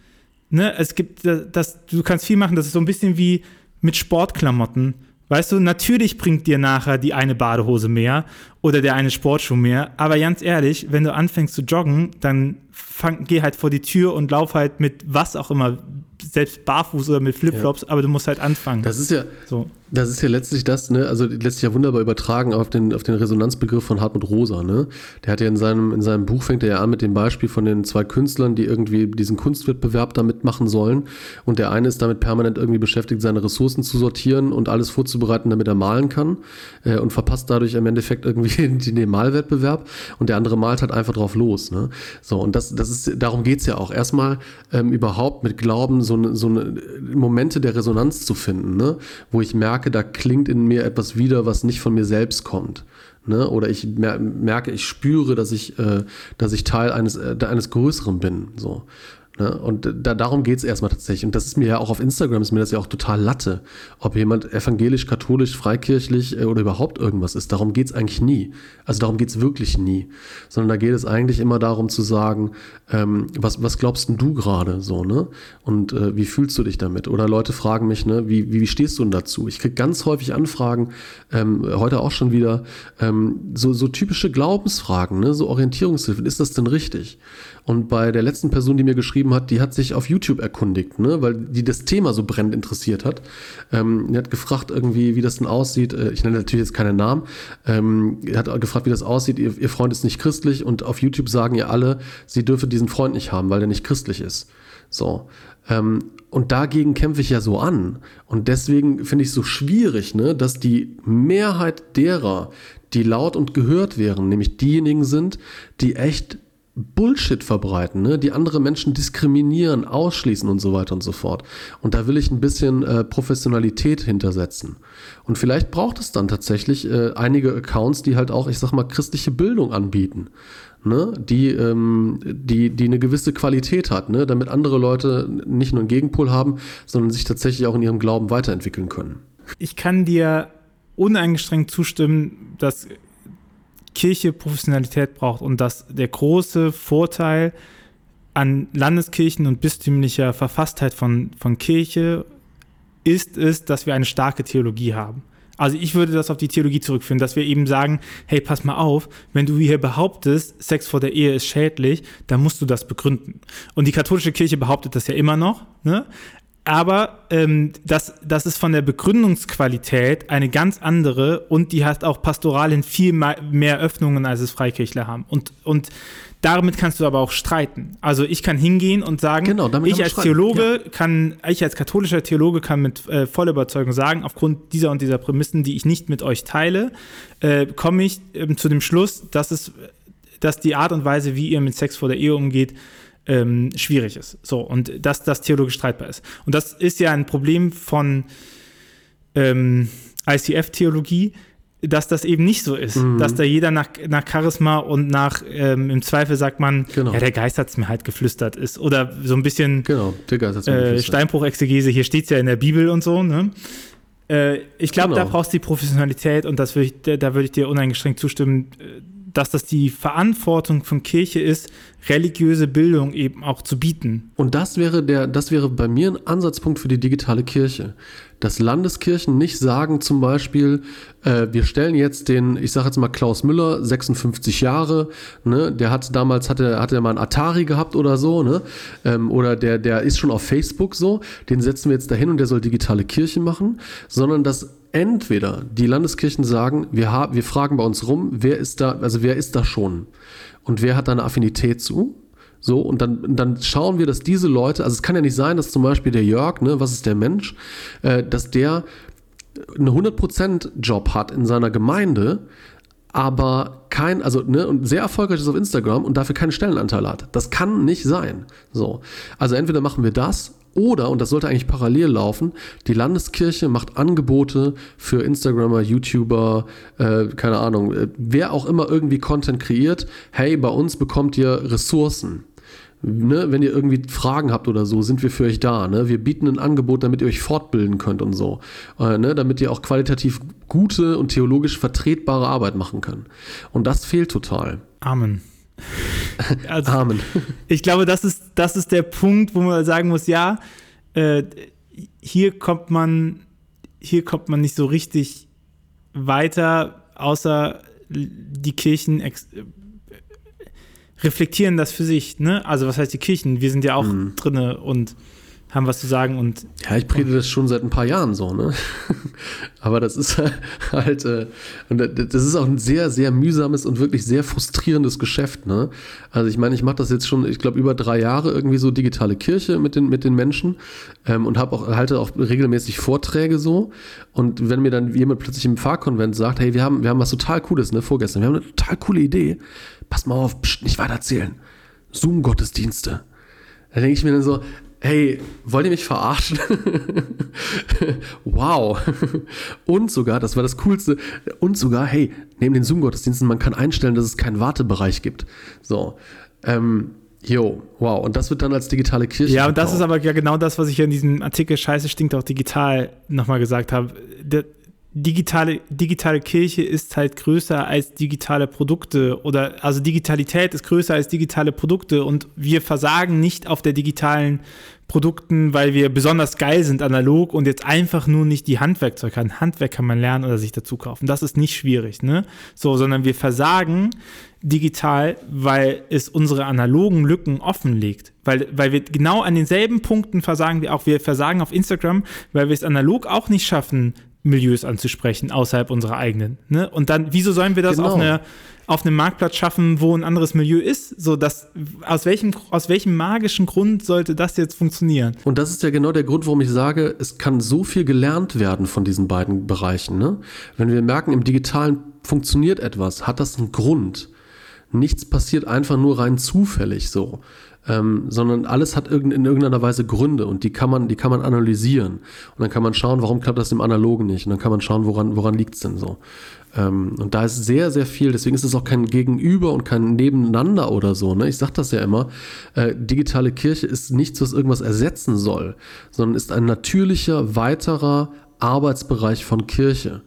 Ne? Es gibt das, du kannst viel machen, das ist so ein bisschen wie mit Sportklamotten Weißt du, natürlich bringt dir nachher die eine Badehose mehr oder der eine Sportschuh mehr, aber ganz ehrlich, wenn du anfängst zu joggen, dann fang, geh halt vor die Tür und lauf halt mit was auch immer, selbst barfuß oder mit Flipflops, ja. aber du musst halt anfangen. Das ist ja, so. Das ist ja letztlich das, ne, also letztlich ja wunderbar übertragen auf den, auf den Resonanzbegriff von Hartmut Rosa, ne? Der hat ja in seinem, in seinem Buch fängt er ja an mit dem Beispiel von den zwei Künstlern, die irgendwie diesen Kunstwettbewerb da mitmachen sollen. Und der eine ist damit permanent irgendwie beschäftigt, seine Ressourcen zu sortieren und alles vorzubereiten, damit er malen kann. Äh, und verpasst dadurch im Endeffekt irgendwie den, den Malwettbewerb. Und der andere malt halt einfach drauf los, ne? So, und das, das ist, darum geht's ja auch. Erstmal ähm, überhaupt mit Glauben so eine, so eine Momente der Resonanz zu finden, ne? Wo ich merke, merke, da klingt in mir etwas wieder, was nicht von mir selbst kommt. Ne? Oder ich merke, ich spüre, dass ich, äh, dass ich Teil eines, äh, eines Größeren bin. So. Ne? Und da, darum geht es erstmal tatsächlich. Und das ist mir ja auch auf Instagram, ist mir das ja auch total Latte. Ob jemand evangelisch, katholisch, freikirchlich äh, oder überhaupt irgendwas ist, darum geht es eigentlich nie. Also darum geht es wirklich nie. Sondern da geht es eigentlich immer darum zu sagen, ähm, was, was glaubst denn du gerade so, ne? Und äh, wie fühlst du dich damit? Oder Leute fragen mich, ne, wie, wie stehst du denn dazu? Ich kriege ganz häufig Anfragen, ähm, heute auch schon wieder, ähm, so, so typische Glaubensfragen, ne? so Orientierungshilfen. Ist das denn richtig? Und bei der letzten Person, die mir geschrieben hat, die hat sich auf YouTube erkundigt, ne, weil die das Thema so brennend interessiert hat. Ähm, die hat gefragt irgendwie, wie das denn aussieht. Äh, ich nenne natürlich jetzt keinen Namen. Ähm, hat gefragt, wie das aussieht. Ihr, ihr Freund ist nicht christlich und auf YouTube sagen ihr alle, sie dürfe diesen Freund nicht haben, weil er nicht christlich ist. So. Ähm, und dagegen kämpfe ich ja so an. Und deswegen finde ich es so schwierig, ne, dass die Mehrheit derer, die laut und gehört wären, nämlich diejenigen sind, die echt Bullshit verbreiten, ne? die andere Menschen diskriminieren, ausschließen und so weiter und so fort. Und da will ich ein bisschen äh, Professionalität hintersetzen. Und vielleicht braucht es dann tatsächlich äh, einige Accounts, die halt auch, ich sag mal, christliche Bildung anbieten. Ne? Die, ähm, die, die eine gewisse Qualität hat, ne? damit andere Leute nicht nur einen Gegenpol haben, sondern sich tatsächlich auch in ihrem Glauben weiterentwickeln können. Ich kann dir uneingeschränkt zustimmen, dass Kirche Professionalität braucht und dass der große Vorteil an Landeskirchen und bistümlicher Verfasstheit von, von Kirche ist es, dass wir eine starke Theologie haben. Also ich würde das auf die Theologie zurückführen, dass wir eben sagen, hey, pass mal auf, wenn du hier behauptest, Sex vor der Ehe ist schädlich, dann musst du das begründen. Und die katholische Kirche behauptet das ja immer noch, ne? Aber ähm, das, das ist von der Begründungsqualität eine ganz andere und die hat auch pastoral in viel mehr Öffnungen, als es Freikirchler haben. Und, und damit kannst du aber auch streiten. Also ich kann hingehen und sagen, genau, ich als Theologe ja. kann, ich als katholischer Theologe kann mit äh, voller Überzeugung sagen, aufgrund dieser und dieser Prämissen, die ich nicht mit euch teile, äh, komme ich äh, zu dem Schluss, dass es, dass die Art und Weise, wie ihr mit Sex vor der Ehe umgeht, ähm, schwierig ist. So, und dass das theologisch streitbar ist. Und das ist ja ein Problem von ähm, ICF-Theologie, dass das eben nicht so ist. Mhm. Dass da jeder nach, nach Charisma und nach, ähm, im Zweifel sagt man, genau. ja, der Geist hat es mir halt geflüstert ist. Oder so ein bisschen genau, der Geist hat's mir äh, Steinbruch-Exegese, hier steht es ja in der Bibel und so, ne? Äh, ich glaube, genau. da brauchst du die Professionalität und das würd ich, da würde ich dir uneingeschränkt zustimmen, äh, dass das die Verantwortung von Kirche ist, religiöse Bildung eben auch zu bieten. Und das wäre der, das wäre bei mir ein Ansatzpunkt für die digitale Kirche. Dass Landeskirchen nicht sagen zum Beispiel, äh, wir stellen jetzt den, ich sage jetzt mal Klaus Müller, 56 Jahre, ne, der hat damals, hatte, hatte er mal ein Atari gehabt oder so, ne, ähm, oder der, der ist schon auf Facebook so, den setzen wir jetzt dahin und der soll digitale Kirche machen, sondern dass entweder die Landeskirchen sagen, wir, haben, wir fragen bei uns rum, wer ist da, also wer ist da schon und wer hat da eine Affinität zu? So, und dann, dann schauen wir, dass diese Leute, also es kann ja nicht sein, dass zum Beispiel der Jörg, ne, was ist der Mensch, äh, dass der einen 100% Job hat in seiner Gemeinde, aber kein, also, ne, und sehr erfolgreich ist auf Instagram und dafür keinen Stellenanteil hat. Das kann nicht sein. So. Also entweder machen wir das oder, und das sollte eigentlich parallel laufen, die Landeskirche macht Angebote für Instagramer, YouTuber, äh, keine Ahnung, äh, wer auch immer irgendwie Content kreiert. Hey, bei uns bekommt ihr Ressourcen. Ne, wenn ihr irgendwie Fragen habt oder so, sind wir für euch da. Ne? Wir bieten ein Angebot, damit ihr euch fortbilden könnt und so. Äh, ne? Damit ihr auch qualitativ gute und theologisch vertretbare Arbeit machen könnt. Und das fehlt total. Amen. Also, Amen. Ich glaube, das ist, das ist der Punkt, wo man sagen muss, ja, äh, hier kommt man, hier kommt man nicht so richtig weiter, außer die Kirchen reflektieren das für sich, ne? Also was heißt die Kirchen? Wir sind ja auch mhm. drinne und haben was zu sagen und. Ja, ich predige das schon seit ein paar Jahren so, ne? Aber das ist halt, äh, und das ist auch ein sehr, sehr mühsames und wirklich sehr frustrierendes Geschäft, ne? Also ich meine, ich mache das jetzt schon, ich glaube, über drei Jahre irgendwie so digitale Kirche mit den, mit den Menschen ähm, und habe auch, halte auch regelmäßig Vorträge so. Und wenn mir dann jemand plötzlich im Fahrkonvent sagt, hey, wir haben, wir haben was total Cooles, ne, vorgestern, wir haben eine total coole Idee, pass mal auf, pst, nicht weiter erzählen. Zoom-Gottesdienste. Da denke ich mir dann so, hey, wollt ihr mich verarschen? wow. und sogar, das war das Coolste, und sogar, hey, neben den Zoom-Gottesdiensten, man kann einstellen, dass es keinen Wartebereich gibt. So. Ähm, Jo, wow. Und das wird dann als digitale Kirche. Ja, und das ist aber ja genau das, was ich ja in diesem Artikel Scheiße stinkt auch digital nochmal gesagt habe. Digitale, digitale Kirche ist halt größer als digitale Produkte oder also Digitalität ist größer als digitale Produkte und wir versagen nicht auf der digitalen Produkten, weil wir besonders geil sind analog und jetzt einfach nur nicht die Handwerkzeug haben. Handwerk kann man lernen oder sich dazu kaufen. Das ist nicht schwierig, ne? So, sondern wir versagen digital, weil es unsere analogen Lücken offenlegt. Weil, weil wir genau an denselben Punkten versagen wir auch. Wir versagen auf Instagram, weil wir es analog auch nicht schaffen, Milieus anzusprechen, außerhalb unserer eigenen. Ne? Und dann, wieso sollen wir das genau. auf, eine, auf einem Marktplatz schaffen, wo ein anderes Milieu ist? So, dass, aus, welchem, aus welchem magischen Grund sollte das jetzt funktionieren? Und das ist ja genau der Grund, warum ich sage, es kann so viel gelernt werden von diesen beiden Bereichen. Ne? Wenn wir merken, im Digitalen funktioniert etwas, hat das einen Grund. Nichts passiert einfach nur rein zufällig so ähm, sondern alles hat in irgendeiner Weise Gründe und die kann man, die kann man analysieren. Und dann kann man schauen, warum klappt das im Analogen nicht? Und dann kann man schauen, woran, woran liegt es denn so? Ähm, und da ist sehr, sehr viel, deswegen ist es auch kein Gegenüber und kein Nebeneinander oder so. Ne? Ich sage das ja immer, äh, digitale Kirche ist nichts, was irgendwas ersetzen soll, sondern ist ein natürlicher, weiterer Arbeitsbereich von Kirche.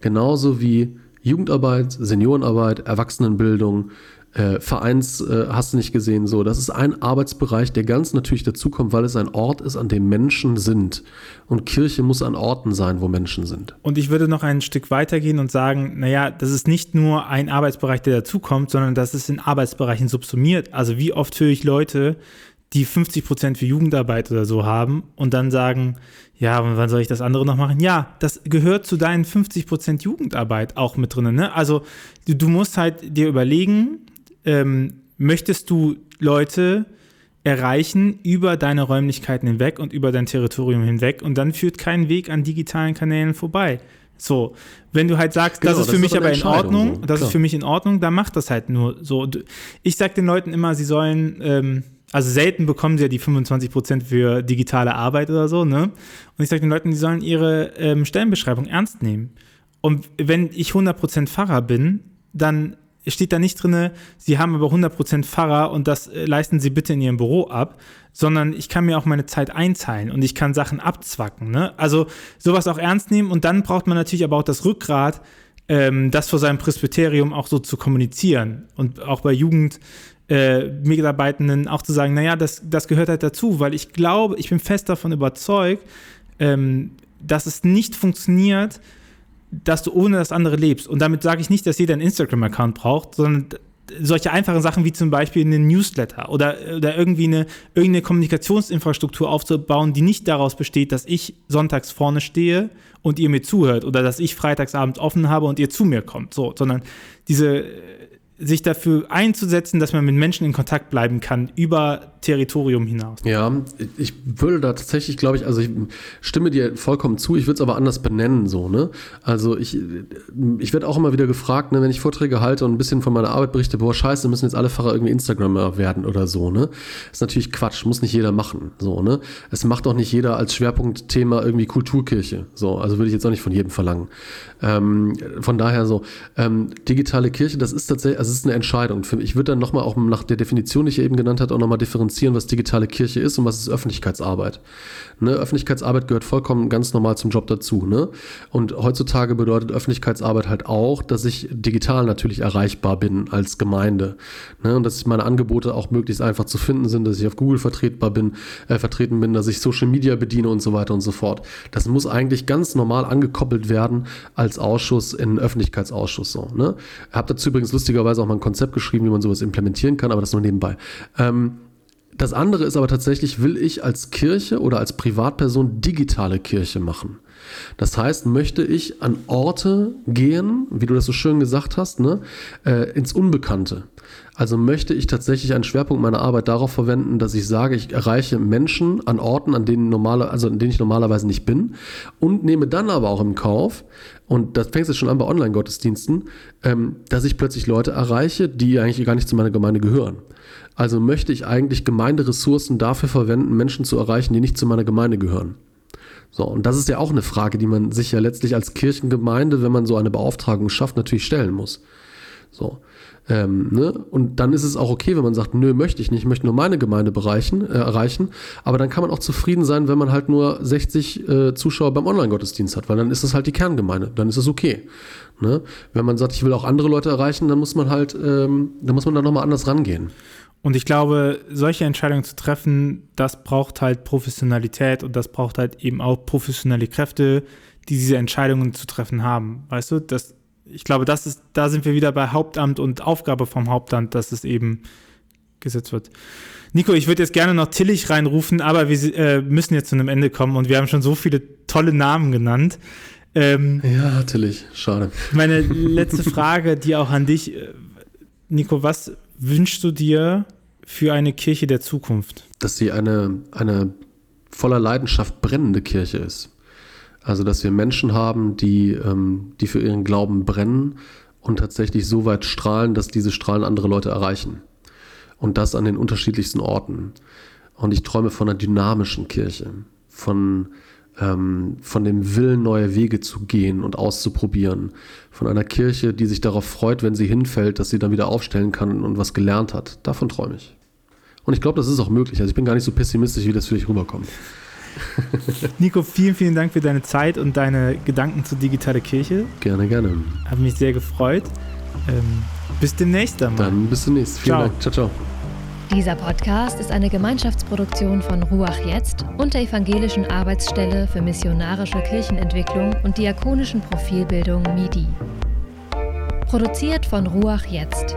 Genauso wie Jugendarbeit, Seniorenarbeit, Erwachsenenbildung, äh, Vereins äh, hast du nicht gesehen, so. Das ist ein Arbeitsbereich, der ganz natürlich dazukommt, weil es ein Ort ist, an dem Menschen sind. Und Kirche muss an Orten sein, wo Menschen sind. Und ich würde noch ein Stück weitergehen und sagen, naja, das ist nicht nur ein Arbeitsbereich, der dazukommt, sondern das ist in Arbeitsbereichen subsumiert. Also wie oft höre ich Leute, die 50 Prozent für Jugendarbeit oder so haben und dann sagen, ja, wann soll ich das andere noch machen? Ja, das gehört zu deinen 50 Prozent Jugendarbeit auch mit drin. Ne? Also du musst halt dir überlegen, ähm, möchtest du Leute erreichen über deine Räumlichkeiten hinweg und über dein Territorium hinweg und dann führt kein Weg an digitalen Kanälen vorbei. So, wenn du halt sagst, genau, das ist für das mich ist aber in Ordnung, so. das Klar. ist für mich in Ordnung, dann mach das halt nur so. Ich sag den Leuten immer, sie sollen, ähm, also selten bekommen sie ja die 25% für digitale Arbeit oder so, ne? Und ich sag den Leuten, sie sollen ihre ähm, Stellenbeschreibung ernst nehmen. Und wenn ich 100% Pfarrer bin, dann steht da nicht drin, Sie haben aber 100% Pfarrer und das äh, leisten Sie bitte in Ihrem Büro ab, sondern ich kann mir auch meine Zeit einzahlen und ich kann Sachen abzwacken. Ne? Also sowas auch ernst nehmen und dann braucht man natürlich aber auch das Rückgrat, ähm, das vor seinem Presbyterium auch so zu kommunizieren und auch bei Jugend. Äh, Mitarbeitenden auch zu sagen, naja, das, das gehört halt dazu, weil ich glaube, ich bin fest davon überzeugt, ähm, dass es nicht funktioniert, dass du ohne das andere lebst. Und damit sage ich nicht, dass jeder einen Instagram-Account braucht, sondern solche einfachen Sachen wie zum Beispiel einen Newsletter oder, oder irgendwie eine, irgendeine Kommunikationsinfrastruktur aufzubauen, die nicht daraus besteht, dass ich sonntags vorne stehe und ihr mir zuhört oder dass ich freitagsabends offen habe und ihr zu mir kommt, so, sondern diese sich dafür einzusetzen, dass man mit Menschen in Kontakt bleiben kann über Territorium hinaus. Ja, ich würde da tatsächlich, glaube ich, also ich stimme dir vollkommen zu, ich würde es aber anders benennen, so, ne? Also ich, ich werde auch immer wieder gefragt, ne, wenn ich Vorträge halte und ein bisschen von meiner Arbeit berichte, boah, scheiße, müssen jetzt alle Pfarrer irgendwie Instagramer werden oder so, ne? Ist natürlich Quatsch, muss nicht jeder machen, so, ne? Es macht auch nicht jeder als Schwerpunktthema irgendwie Kulturkirche, so, also würde ich jetzt auch nicht von jedem verlangen. Ähm, von daher so, ähm, digitale Kirche, das ist tatsächlich, also es ist eine Entscheidung. Ich würde dann nochmal auch nach der Definition, die ich eben genannt habe, auch nochmal differenzieren, was digitale Kirche ist und was ist Öffentlichkeitsarbeit. Ne? Öffentlichkeitsarbeit gehört vollkommen ganz normal zum Job dazu. Ne? Und heutzutage bedeutet Öffentlichkeitsarbeit halt auch, dass ich digital natürlich erreichbar bin als Gemeinde. Ne? Und dass meine Angebote auch möglichst einfach zu finden sind, dass ich auf Google vertretbar bin, äh, vertreten bin, dass ich Social Media bediene und so weiter und so fort. Das muss eigentlich ganz normal angekoppelt werden als Ausschuss in Öffentlichkeitsausschuss. So, ne? Habe dazu übrigens lustigerweise auch mal ein Konzept geschrieben, wie man sowas implementieren kann, aber das nur nebenbei. Ähm, das andere ist aber tatsächlich, will ich als Kirche oder als Privatperson digitale Kirche machen? Das heißt, möchte ich an Orte gehen, wie du das so schön gesagt hast, ne, äh, ins Unbekannte. Also möchte ich tatsächlich einen Schwerpunkt meiner Arbeit darauf verwenden, dass ich sage, ich erreiche Menschen an Orten, an denen normale, also an denen ich normalerweise nicht bin, und nehme dann aber auch im Kauf, und das fängt jetzt schon an bei Online-Gottesdiensten, ähm, dass ich plötzlich Leute erreiche, die eigentlich gar nicht zu meiner Gemeinde gehören. Also möchte ich eigentlich Gemeinderessourcen dafür verwenden, Menschen zu erreichen, die nicht zu meiner Gemeinde gehören. So, und das ist ja auch eine Frage, die man sich ja letztlich als Kirchengemeinde, wenn man so eine Beauftragung schafft, natürlich stellen muss. So. Ähm, ne? Und dann ist es auch okay, wenn man sagt, nö, möchte ich nicht, ich möchte nur meine Gemeinde bereichen, äh, erreichen. Aber dann kann man auch zufrieden sein, wenn man halt nur 60 äh, Zuschauer beim Online-Gottesdienst hat, weil dann ist das halt die Kerngemeinde, dann ist es okay. Ne? Wenn man sagt, ich will auch andere Leute erreichen, dann muss man halt, ähm, dann muss man da nochmal anders rangehen. Und ich glaube, solche Entscheidungen zu treffen, das braucht halt Professionalität und das braucht halt eben auch professionelle Kräfte, die diese Entscheidungen zu treffen haben. Weißt du, das, ich glaube, das ist, da sind wir wieder bei Hauptamt und Aufgabe vom Hauptamt, dass es eben gesetzt wird. Nico, ich würde jetzt gerne noch Tillich reinrufen, aber wir äh, müssen jetzt zu einem Ende kommen und wir haben schon so viele tolle Namen genannt. Ähm, ja, Tillich, schade. Meine letzte Frage, die auch an dich, äh, Nico, was wünschst du dir für eine Kirche der Zukunft? Dass sie eine, eine voller Leidenschaft brennende Kirche ist. Also, dass wir Menschen haben, die, ähm, die für ihren Glauben brennen und tatsächlich so weit strahlen, dass diese Strahlen andere Leute erreichen. Und das an den unterschiedlichsten Orten. Und ich träume von einer dynamischen Kirche, von, ähm, von dem Willen, neue Wege zu gehen und auszuprobieren. Von einer Kirche, die sich darauf freut, wenn sie hinfällt, dass sie dann wieder aufstellen kann und was gelernt hat. Davon träume ich. Und ich glaube, das ist auch möglich. Also ich bin gar nicht so pessimistisch, wie das für dich rüberkommt. Nico, vielen, vielen Dank für deine Zeit und deine Gedanken zur digitalen Kirche. Gerne, gerne. Hat mich sehr gefreut. Ähm, bis demnächst dann mal. Dann bis demnächst. Vielen ciao. Dank. Ciao, ciao. Dieser Podcast ist eine Gemeinschaftsproduktion von Ruach Jetzt und der Evangelischen Arbeitsstelle für missionarische Kirchenentwicklung und diakonischen Profilbildung MIDI. Produziert von Ruach Jetzt.